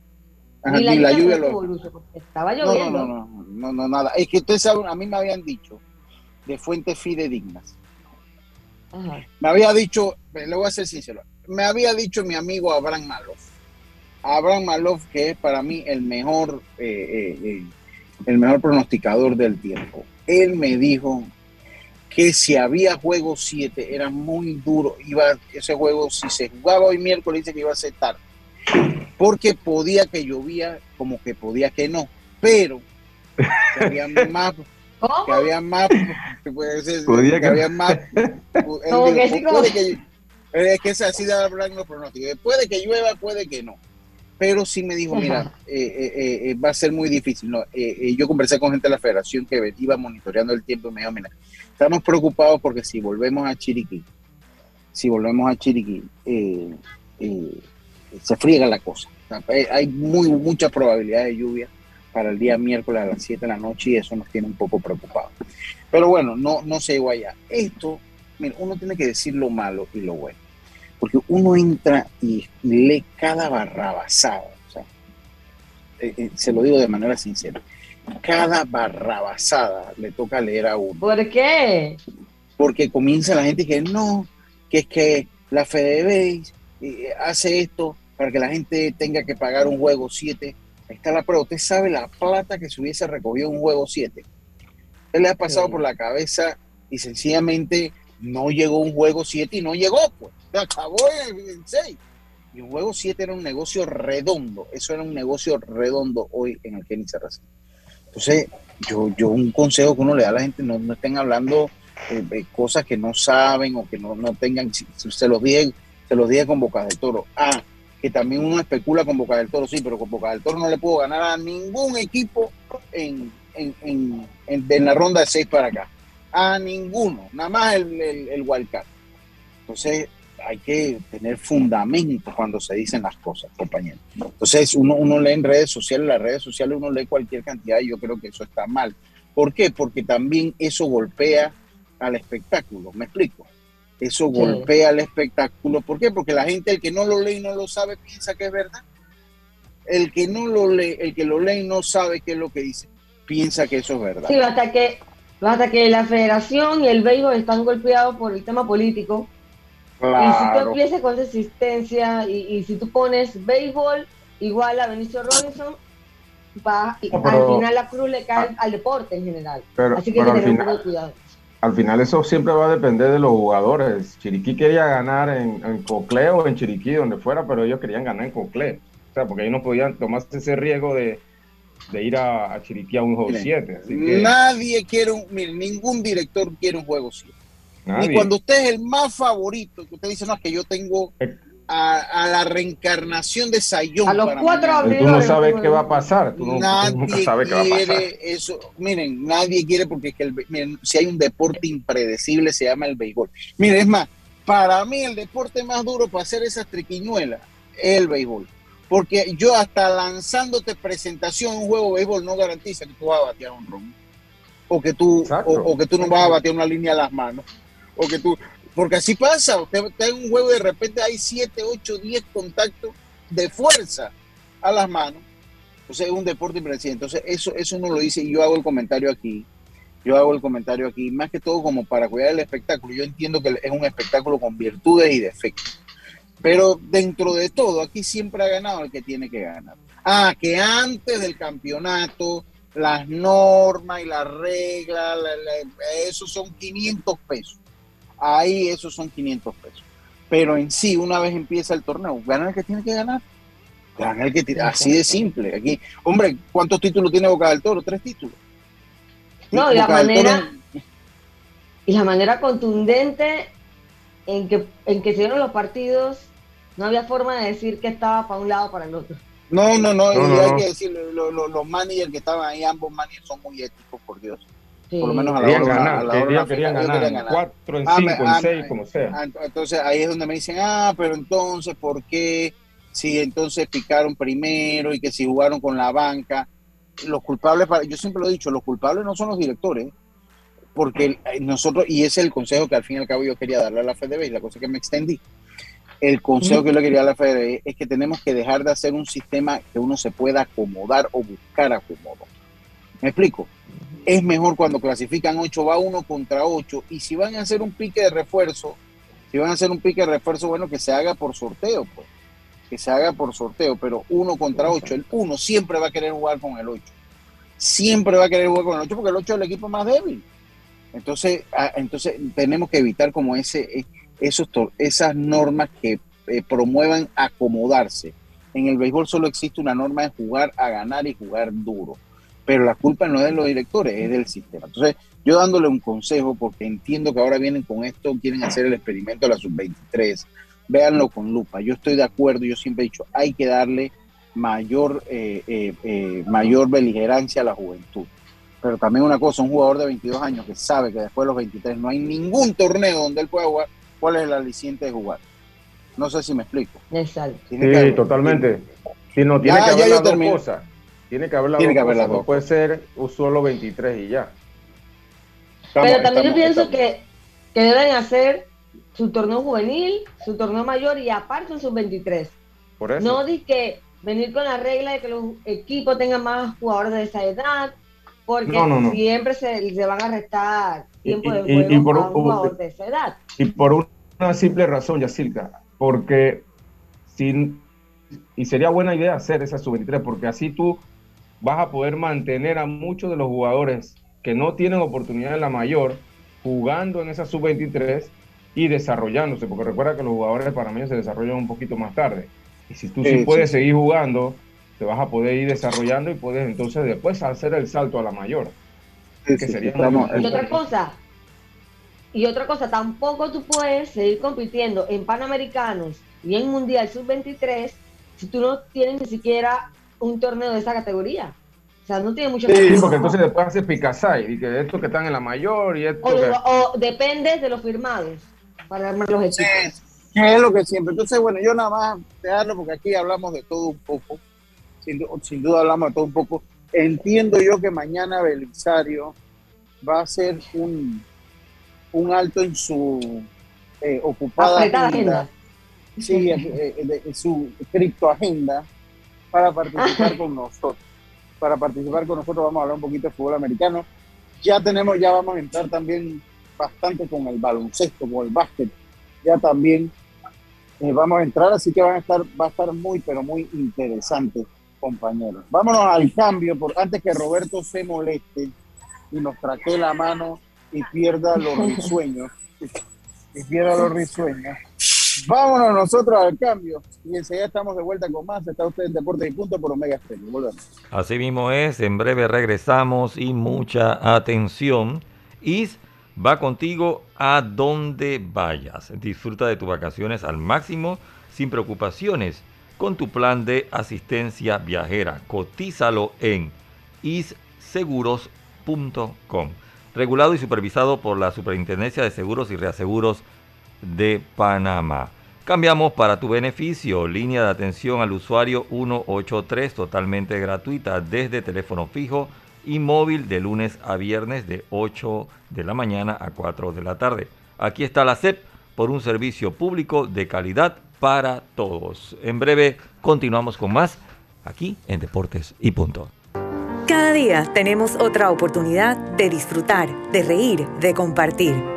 ni la, lluvia, lo... estaba lloviendo. No, no, no, no, nada. Es que ustedes saben, a mí me habían dicho de fuentes fidedignas. Me había dicho, le voy a ser sincero, me había dicho mi amigo Abraham Maloff Abraham Maloff, que es para mí el mejor, eh, eh, eh, el mejor pronosticador del tiempo. Él me dijo que si había juego 7 era muy duro. Iba, ese juego, si se jugaba hoy miércoles, dice que iba a ser tarde. Porque podía que llovía, como que podía que no. Pero que había más, que había más, que, puede ser, que, que había más. Él dijo, que puede que, es que es así de hablar los pronósticos. Puede que llueva, puede que no. Pero sí me dijo, mira, eh, eh, eh, va a ser muy difícil. No, yo conversé con gente de la federación que iba monitoreando el tiempo y me dijo, mira, estamos preocupados porque si volvemos a Chiriquí, si volvemos a Chiriquí, se friega la cosa. hay muy mucha probabilidad de lluvia para el día miércoles a las 7 de la noche y eso nos tiene un poco preocupados. Pero bueno, no, no se llegó allá. Esto, mira, uno tiene que decir lo malo y lo bueno porque uno entra y lee cada barrabasada, o sea, eh, eh, se lo digo de manera sincera, cada barrabasada le toca leer a uno. ¿Por qué? Porque comienza la gente que no, que es que la FedeBase eh, hace esto para que la gente tenga que pagar un juego 7. Ahí está la prueba. Usted sabe la plata que se hubiese recogido un juego 7. Usted le ha pasado por la cabeza y sencillamente no llegó un juego 7 y no llegó, pues acabó en 6. Y un juego 7 era un negocio redondo. Eso era un negocio redondo hoy en el Kenny Serracín. Entonces, yo, yo un consejo que uno le da a la gente, no, estén hablando eh, cosas que no saben o que no, no tengan, se los dije, se los dije con Boca del Toro. Ah, que también uno especula con Boca del Toro, sí, pero con Boca del Toro no le puedo ganar a ningún equipo en, en, en, en la ronda de 6 para acá. A ninguno, nada más el, el, el Wildcard. Entonces, hay que tener fundamento cuando se dicen las cosas, compañeros. Entonces, uno, uno lee en redes sociales, las redes sociales uno lee cualquier cantidad y yo creo que eso está mal. ¿Por qué? Porque también eso golpea al espectáculo, ¿me explico? Eso golpea al espectáculo. ¿Por qué? Porque la gente, el que no lo lee y no lo sabe, piensa que es verdad. El que no lo lee, el que lo lee y no sabe qué es lo que dice, piensa que eso es verdad. Sí, hasta que, hasta que la federación y el béisbol están golpeados por el tema político, y si tú empiezas con resistencia y, si tú pones béisbol igual a Benicio Robinson, va, al final la cruz le cae al deporte en general. Así que hay que tener de cuidado. Al final eso siempre va a depender de los jugadores. Chiriquí quería ganar en, en Coclé o en Chiriquí, donde fuera, pero ellos querían ganar en Coclé. O sea, porque ellos no podían tomarse ese riesgo de, ir a, Chiriquí a un juego 7. Nadie quiere un, ningún director quiere un juego 7. Y cuando usted es el más favorito, que usted dice, no, es que yo tengo eh. a, la reencarnación de Sayón. A los cuatro Tú no sabes qué va a pasar. Tú no, nadie quiere eso. Miren, nadie quiere porque es que miren, si hay un deporte impredecible se llama el béisbol. Miren, es más, para mí el deporte más duro para hacer esas triquiñuelas es el béisbol. Porque yo hasta lanzándote presentación en un juego de béisbol no garantiza que tú vas a batear un ron. O que tú, o, que tú no vas a batear una línea a las manos o tú, porque así pasa, usted está en un juego y de repente hay 7, 8, 10 contactos de fuerza a las manos. Entonces es un deporte impredecible. Entonces eso, eso uno lo dice y yo hago el comentario aquí. Yo hago el comentario aquí, más que todo como para cuidar el espectáculo. Yo entiendo que es un espectáculo con virtudes y defectos. Pero dentro de todo, aquí siempre ha ganado el que tiene que ganar. Ah, que antes del campeonato, las normas y las reglas, eso son 500 pesos ahí esos son 500 pesos. Pero en sí, una vez empieza el torneo, gana el que tiene que ganar. Gana el que tiene, así de simple. Aquí, hombre, ¿cuántos títulos tiene Boca del Toro? Tres títulos. No, y la manera, y la manera contundente en que, en que se dieron los partidos, no había forma de decir que estaba para un lado o para el otro. No, no, no, hay que decir, los managers que estaban ahí, ambos managers son muy éticos, por Dios. Por lo menos a la hora, ganar, a la hora querían, ganar, en cuatro, en ah, cinco, en ah, seis, como sea. Ah, entonces ahí es donde me dicen, ah, pero entonces, ¿por qué? Si entonces picaron primero y que si jugaron con la banca. Los culpables, para, yo siempre lo he dicho, los culpables no son los directores, porque nosotros, y ese es el consejo que al fin y al cabo yo quería darle a la FDB, y la cosa que me extendí. El consejo que yo le quería a la FDB es que tenemos que dejar de hacer un sistema que uno se pueda acomodar o buscar acomodo. ¿Me explico? es mejor cuando clasifican 8 va uno contra 8 y si van a hacer un pique de refuerzo, si van a hacer un pique de refuerzo, bueno, que se haga por sorteo, pues, que se haga por sorteo, pero uno contra 8, el 1 siempre va a querer jugar con el 8, siempre va a querer jugar con el 8 porque el 8 es el equipo más débil. Entonces, ah, entonces tenemos que evitar como ese, eh, esos, esas normas que eh, promuevan acomodarse. En el béisbol solo existe una norma de jugar a ganar y jugar duro pero la culpa no es de los directores, es del sistema. Entonces, yo dándole un consejo, porque entiendo que ahora vienen con esto, quieren hacer el experimento de la sub-23, véanlo con lupa. Yo estoy de acuerdo, yo siempre he dicho, hay que darle mayor, eh, eh, eh, mayor beligerancia a la juventud. Pero también una cosa, un jugador de 22 años que sabe que después de los 23 no hay ningún torneo donde él pueda jugar, ¿cuál es el aliciente de jugar? No sé si me explico. Exacto. Sí, totalmente. Si no, tiene que haber las dos cosas. Tiene que haber las dos cosas. No puede ser un solo 23 y ya. Pero también yo pienso que, que deben hacer su torneo juvenil, su torneo mayor y aparte sus 23. Por eso. No di que venir con la regla de que los equipos tengan más jugadores de esa edad, porque siempre se, se, van a restar tiempo de juego y, por, a un jugador de esa edad. Y por una simple razón, Yacilca, porque sin, y sería buena idea hacer esa sub-23, porque así tú vas a poder mantener a muchos de los jugadores que no tienen oportunidad en la mayor jugando en esa sub-23 y desarrollándose, porque recuerda que los jugadores para mí se desarrollan un poquito más tarde. Y si tú sí, puedes seguir jugando, te vas a poder ir desarrollando y puedes entonces después hacer el salto a la mayor. que sería y otra cosa, y otra cosa, tampoco tú puedes seguir compitiendo en Panamericanos y en Mundial Sub-23 si tú no tienes ni siquiera un torneo de esa categoría. O sea, no tiene mucho Sí, porque entonces después hace Picasay y que estos que están en la mayor y esto o, o depende de los firmados para armar los equipos es lo que siempre. Entonces, bueno, yo nada más dejarlo porque aquí hablamos de todo un poco. Sin, duda hablamos de todo un poco. Entiendo yo que mañana Belisario va a ser un, un alto en su eh, ocupada agenda, Sí, eh, eh, de, su criptoagenda para participar con nosotros. Para participar con nosotros vamos a hablar un poquito de fútbol americano. Ya tenemos, ya vamos a entrar también bastante con el baloncesto, con el básquet. Ya también eh, vamos a entrar, así que van a estar, va a estar muy, pero muy interesante, compañeros. Vámonos al cambio, por, antes que Roberto se moleste y nos traque la mano y pierda los risueños. y pierda los risueños. Vámonos nosotros al cambio y enseguida estamos de vuelta con más. Está usted en Deportes y Punto por Omega Estéreo. Volvemos. Así mismo es, en breve regresamos y mucha atención. Y va contigo a donde vayas. Disfruta de tus vacaciones al máximo, sin preocupaciones, con tu plan de asistencia viajera. Cotízalo en isseguros.com. Regulado y supervisado por la Superintendencia de Seguros y Reaseguros de Panamá. Cambiamos para tu beneficio. Línea de atención al usuario 183 totalmente gratuita desde teléfono fijo y móvil de lunes a viernes de 8 de la mañana a 4 de la tarde. Aquí está la CEP por un servicio público de calidad para todos. En breve continuamos con más aquí en Deportes y Punto. Cada día tenemos otra oportunidad de disfrutar, de reír, de compartir.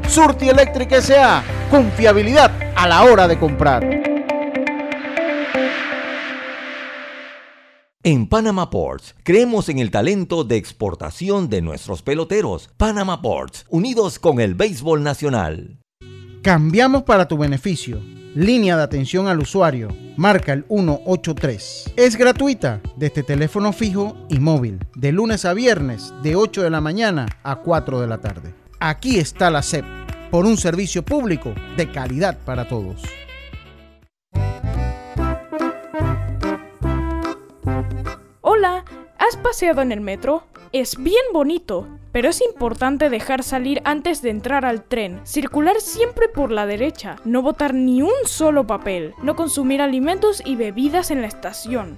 Surti Electric S.A. Confiabilidad a la hora de comprar. En Panama Ports creemos en el talento de exportación de nuestros peloteros. Panama Ports, unidos con el béisbol nacional. Cambiamos para tu beneficio línea de atención al usuario. Marca el 183. Es gratuita desde teléfono fijo y móvil, de lunes a viernes, de 8 de la mañana a 4 de la tarde. Aquí está la SEP, por un servicio público de calidad para todos. Hola, ¿has paseado en el metro? Es bien bonito, pero es importante dejar salir antes de entrar al tren, circular siempre por la derecha, no botar ni un solo papel, no consumir alimentos y bebidas en la estación.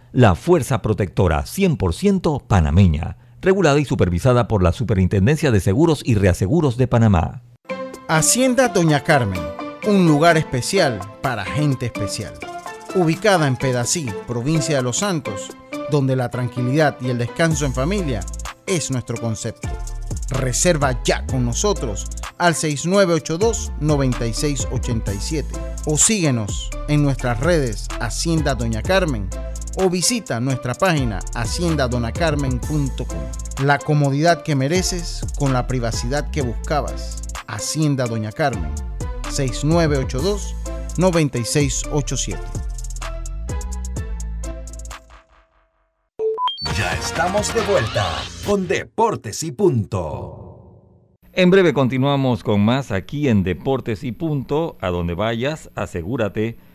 la fuerza protectora 100% panameña, regulada y supervisada por la Superintendencia de Seguros y Reaseguros de Panamá. Hacienda Doña Carmen, un lugar especial para gente especial. Ubicada en Pedací, provincia de Los Santos, donde la tranquilidad y el descanso en familia es nuestro concepto. Reserva ya con nosotros al 6982-9687 o síguenos en nuestras redes Hacienda Doña Carmen o visita nuestra página haciendadonacarmen.com. La comodidad que mereces con la privacidad que buscabas. Hacienda Doña Carmen 6982-9687. Ya estamos de vuelta con Deportes y Punto. En breve continuamos con más aquí en Deportes y Punto. A donde vayas, asegúrate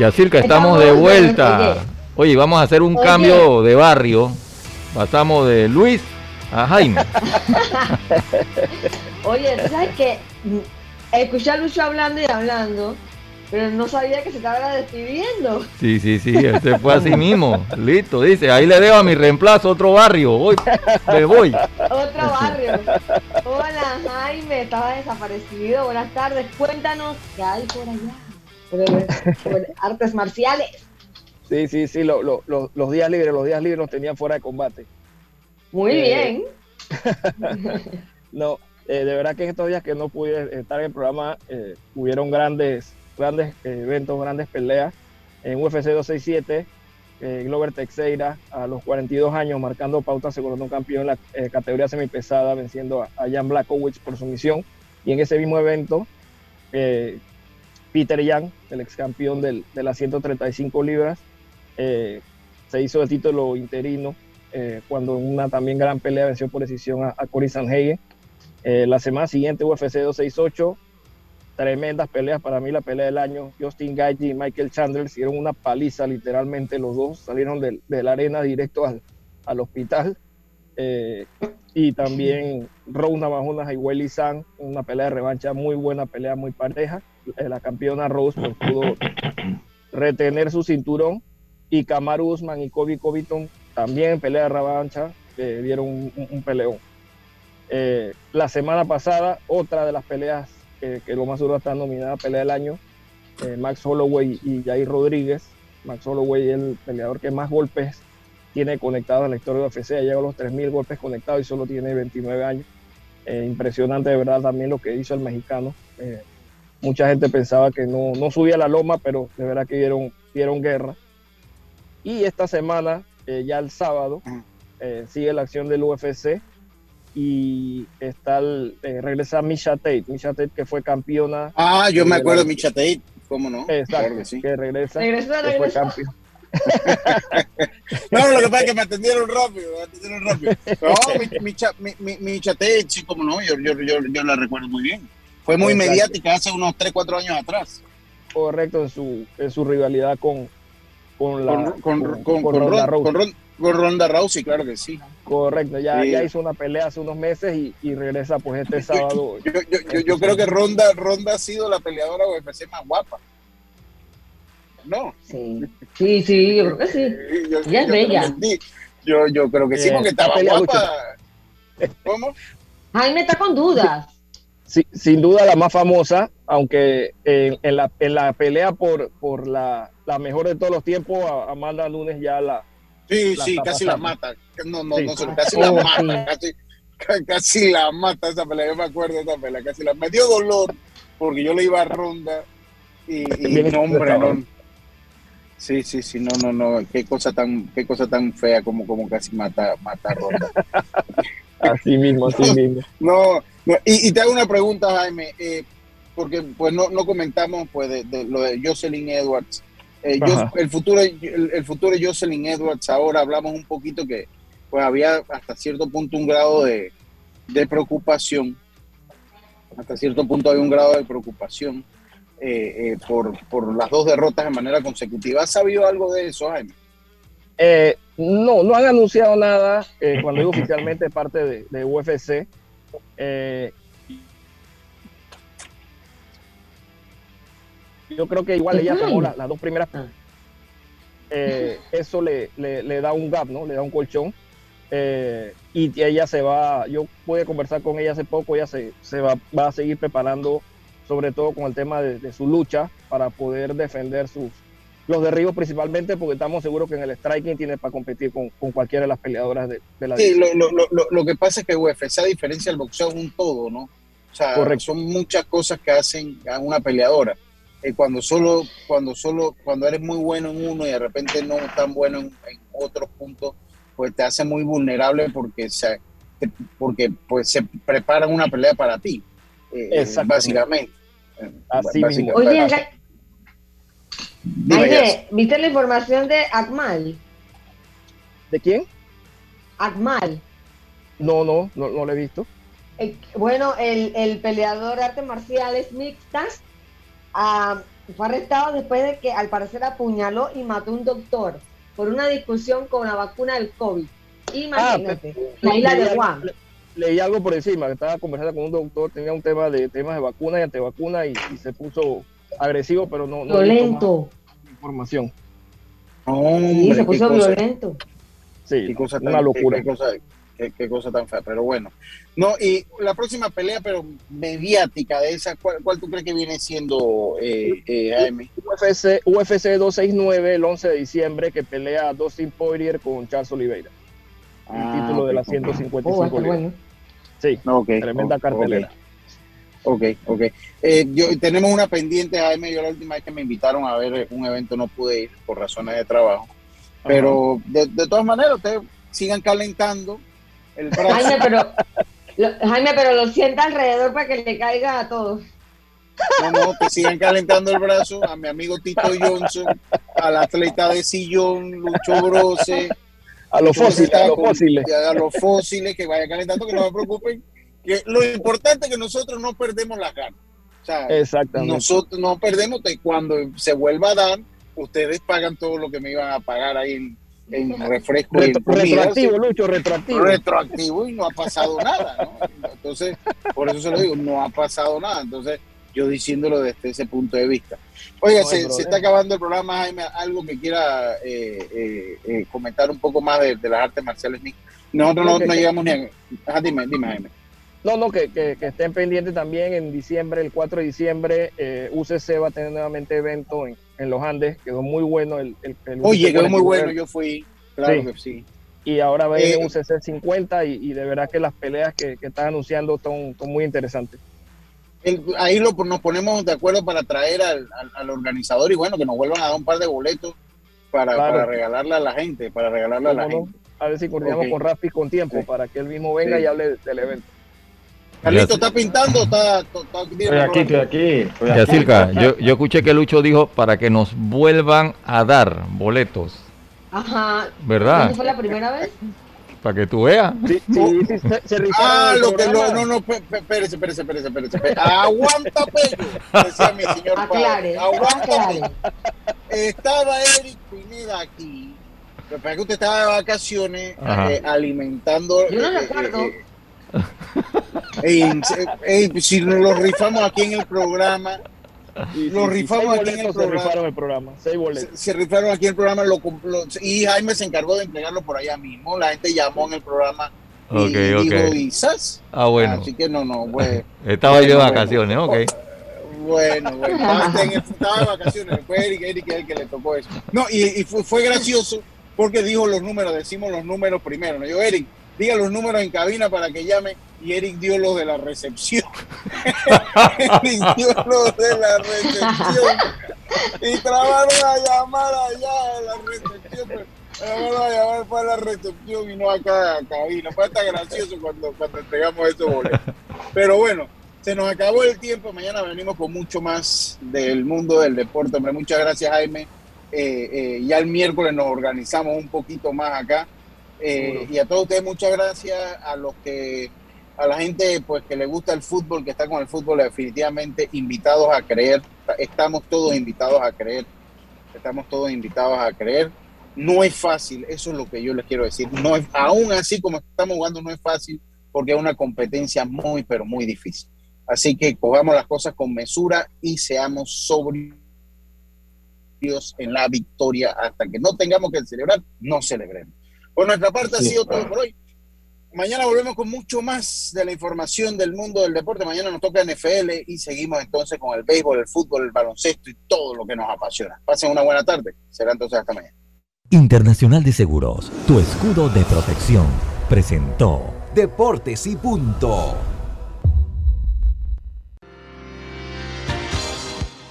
Yacirca, estamos de vuelta. Oye, vamos a hacer un cambio de barrio. Pasamos de Luis a Jaime. Oye, ¿sabes qué? Escuché a Lucho hablando y hablando pero no sabía que se estaba despidiendo. Sí, sí, sí, él se fue así mismo. Listo, dice, ahí le dejo a mi reemplazo otro barrio. Hoy me voy. Otro barrio. Hola Jaime, estaba desaparecido. Buenas tardes. Cuéntanos qué hay por allá. Artes marciales. Sí, sí, sí, los días libres, los días libres los tenían fuera de combate. Muy eh, bien. no, eh, de verdad que estos días que no pude estar en el programa, eh, hubieron grandes grandes eh, eventos, grandes peleas. En UFC 267, eh, Glover Teixeira a los 42 años marcando pauta se coronó campeón en la eh, categoría semipesada venciendo a, Jan Blakowicz por sumisión. Y en ese mismo evento, Peter Young, el ex campeón de las 135 libras, se hizo el título interino cuando en una también gran pelea venció por decisión a, Cory Sanhagen. la semana siguiente, UFC 268, tremendas peleas para mí la pelea del año. Justin Gaethje y Michael Chandler hicieron una paliza literalmente los dos salieron de, la arena directo al, al hospital. Eh, y también Rose Navajunas y Welly San una pelea de revancha muy buena pelea muy pareja. eh, la campeona Rose pues, pudo retener su cinturón y Kamaru Usman y Kobe Covington también pelea de revancha eh, dieron un, peleón la semana pasada otra de las peleas que, lo más está nominada pelea del año, eh, Max Holloway y Jair Rodríguez. Max Holloway es el peleador que más golpes tiene conectados en la historia de UFC, ha llegado a los 3.000 golpes conectados y solo tiene 29 años. Eh, impresionante de verdad también lo que hizo el mexicano. Eh, mucha gente pensaba que no, no, subía la loma, pero de verdad que dieron, dieron guerra. Y esta semana, ya el sábado, sigue la acción del UFC y está el, eh, regresa Misha Tate, Misha Tate que fue campeona. Ah, yo me acuerdo de Misha Tate, ¿cómo no? Exacto, que regresa, que fue campeón. no, lo que que pasa es que me atendieron rápido, me atendieron rápido. No, mi, mi, cha- mi, mi, mi chate, sí, como no, yo, yo, yo, yo la recuerdo muy bien. Fue muy Exacto. mediática hace unos 3, 4 años atrás. Correcto, en su, en su rivalidad con, con la Con, con, con, con, con con Ronda Ron- Rousey. con Ron- con Ronda Rousey, claro que sí. Correcto, ya, Sí. ya hizo una pelea hace unos meses y, y regresa pues este sábado. Yo, yo, yo, yo creo que Ronda, Ronda ha sido la peleadora UFC más guapa. No. Sí, sí, sí, yo creo que sí. Ella es yo bella. creo que sí. Yo, yo creo que sí, porque estaba guapa. ¿Cómo? Jaime está con dudas. Sí, sin duda la más famosa, aunque en, en la, en la pelea por, por la, la mejor de todos los tiempos, Amanda Nunes ya la... Sí, la sí, casi la mata. No, no, Sí. no, solo- casi la Oh, mata. sí. Casi, ca- casi la mata esa pelea. Yo me acuerdo de esa pelea. Casi la, me dio dolor porque yo le iba a ronda y, y no, hombre, no. Sí, sí, sí, no, no, no. Qué cosa tan, qué cosa tan fea como, como casi mata, mata a ronda. Así mismo, así mismo. No, y, y te hago una pregunta, Jaime, eh, porque pues no, no comentamos pues de, de lo de Jocelyn Edwards. Eh, yo- el futuro el, el futuro de Jocelyn Edwards, ahora hablamos un poquito que pues había hasta cierto punto un grado de, de preocupación, hasta cierto punto hay un grado de preocupación eh, eh, por, por las dos derrotas de manera consecutiva. ¿Has sabido algo de eso, Jaime? Eh, no, no han anunciado nada, eh, cuando digo oficialmente parte de, de UFC. Eh, yo creo que igual ella tomó la- las dos primeras. eh, eso le, le- le da un gap, ¿no? Le da un colchón. Eh, y ella se va, yo pude conversar con ella hace poco, ella se, se va, va a seguir preparando, sobre todo con el tema de, de su lucha, para poder defender sus, los derribos principalmente, porque estamos seguros que en el striking tiene para competir con, con cualquiera de las peleadoras de, de la Sí, lo, lo, lo, lo que pasa es que UFC, a diferencia del boxeo, es un todo, ¿no? O sea, Correcto. son muchas cosas que hacen a una peleadora. Eh, cuando solo, cuando solo, cuando eres muy bueno en uno y de repente no tan bueno en, en otros puntos, pues te hace muy vulnerable porque se, porque pues se preparan una pelea para ti, eh, Exactamente. básicamente. Eh, Así básica- mismo. Oye, Jaime, ¿viste la información de Akmal? ¿De quién? Akmal. No, no, no, no lo he visto. Eh, bueno, el, el peleador de artes marciales mixtas ah, fue arrestado después de que al parecer apuñaló y mató a un doctor por una discusión con la vacuna del COVID. Imagínate, la isla de Guam. le- leí algo por encima, que estaba conversando con un doctor, tenía un tema de temas de vacuna y antevacuna y, y se puso agresivo, pero no, Violento. información. Hombre, Sí, se puso cosa- violento. Sí, qué cosa una tan- locura. Qué, qué cosa, qué- qué cosa tan fea, pero bueno. No, y la próxima pelea, pero mediática de esa, ¿cuál, cuál tú crees que viene siendo, eh, eh, Jaime? UFC, UFC 269 el 11 de diciembre que pelea Dustin Poirier con Charles Oliveira. El Ah, título de ok. 155 Oh, bueno. Sí, tremenda cartelera. Ok, ok. Eh, yo, tenemos una pendiente, Jaime. Yo la última vez que me invitaron a ver un evento no pude ir por razones de trabajo. Pero de, de todas maneras, ustedes sigan calentando el brazo. Jaime, pero, lo- Jaime, pero lo sienta alrededor para que le caiga a todos. No, no, que sigan calentando el brazo a mi amigo Tito Johnson, al atleta de sillón, Lucho Brose. A los fósiles, a los fósiles. A los fósiles, que vayan calentando, que no se preocupen. Que lo importante es que nosotros no perdemos las ganas. O sea, Exactamente. nosotros no perdemos que cuando se vuelva a dar, ustedes pagan todo lo que me iban a pagar ahí en, en refresco en Retro- comida. retroactivo. Lucho, retroactivo. retroactivo y no ha pasado nada, ¿no? Entonces, por eso se lo digo, no ha pasado nada. Entonces, yo diciéndolo desde ese punto de vista. Oiga, No se, está acabando el programa, Jaime, algo que quiera eh, eh, eh, comentar un poco más de, de las artes marciales mixtas. Nosotros no, no llegamos ni a... Ajá, dime, dime, Jaime. No, no, que, que, que estén pendientes también en diciembre, el 4 de diciembre, eh, UCC va a tener nuevamente evento en, en los Andes, quedó muy bueno el, el, el Oye, quedó muy 49. bueno, yo fui, claro Sí. que sí. Y ahora va a Eh, venir UCC 50 y, y de verdad que las peleas que, que están anunciando son, son muy interesantes. El- ahí lo, nos ponemos de acuerdo para traer al, al- al organizador y bueno, que nos vuelvan a dar un par de boletos para, Claro. para regalarle a la gente, para regalarle a la gente. A ver si coordinamos con Rafi con tiempo para que él mismo venga Sí. y hable del evento. Carlito, ¿está pintando? ¿Está, está, está- Estoy aquí, estoy aquí. Estoy aquí. Yacirca, yo, yo escuché que Lucho dijo para que nos vuelvan a dar boletos. Ajá. ¿Verdad? ¿Cuándo fue la primera vez? Para que tú veas. Sí, sí, sí, se, se Ah, lo que no, no, no, espérese, espérese, espérese, espérese. Aguanta, pello, decía mi señor padre. Aguanta. Estaba Eric Pineda aquí. Lo que pasa es que usted estaba de vacaciones eh, alimentando. Yo no eh, recuerdo. eh, eh, eh, eh, si nos lo rifamos aquí en el programa, Sí, lo sí, rifamos aquí en el boletos se programa. rifaron el programa. Seis boletos. se, se rifaron aquí en el programa lo, y Jaime se encargó de entregarlo por allá mismo. La gente llamó en el programa y Ok, dijo, ok. ¿y sas? Ah, bueno. Así que no, no, pues. Estaba yo de Bueno, vacaciones, ok. Bueno, bueno, estaba, de vacaciones, fue Eric, Eric es el que le tocó eso. No, y, y fue, fue gracioso porque dijo los números, decimos los números primero. ¿no? Yo, Eric, diga los números en cabina para que llame, y Eric dio los de la recepción. Eric dio los de la recepción. Y trabaron a llamar allá a la recepción. Trabaron a llamar para la recepción y no acá a cabina. Fue hasta gracioso cuando, cuando entregamos esos boletos. Pero bueno, se nos acabó el tiempo. Mañana venimos con mucho más del mundo del deporte. Hombre, muchas gracias, Jaime. Eh, eh, ya el miércoles nos organizamos un poquito más acá. Eh, y a todos ustedes, muchas gracias. A los que, a la gente pues que le gusta el fútbol, que está con el fútbol, definitivamente invitados a creer. Estamos todos invitados a creer. Estamos todos invitados a creer. No es fácil, eso es lo que yo les quiero decir. No es, aún así como estamos jugando, no es fácil porque es una competencia muy, pero muy difícil. Así que cojamos las cosas con mesura y seamos sobrios en la victoria hasta que no tengamos que celebrar, no celebremos. Por nuestra parte ha sido todo por hoy. Mañana volvemos con mucho más de la información del mundo del deporte. Mañana nos toca NFL y seguimos entonces con el béisbol, el fútbol, el baloncesto y todo lo que nos apasiona. Pasen una buena tarde. Será entonces hasta mañana. Internacional de Seguros, tu escudo de protección, presentó Deportes y punto.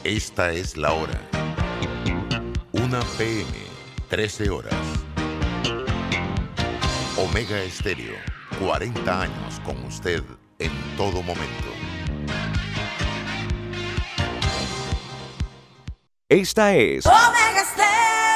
Esta es la hora. 1 PM, 13 horas. Omega Estéreo, 40 años con usted en todo momento. Esta es Omega Stereo.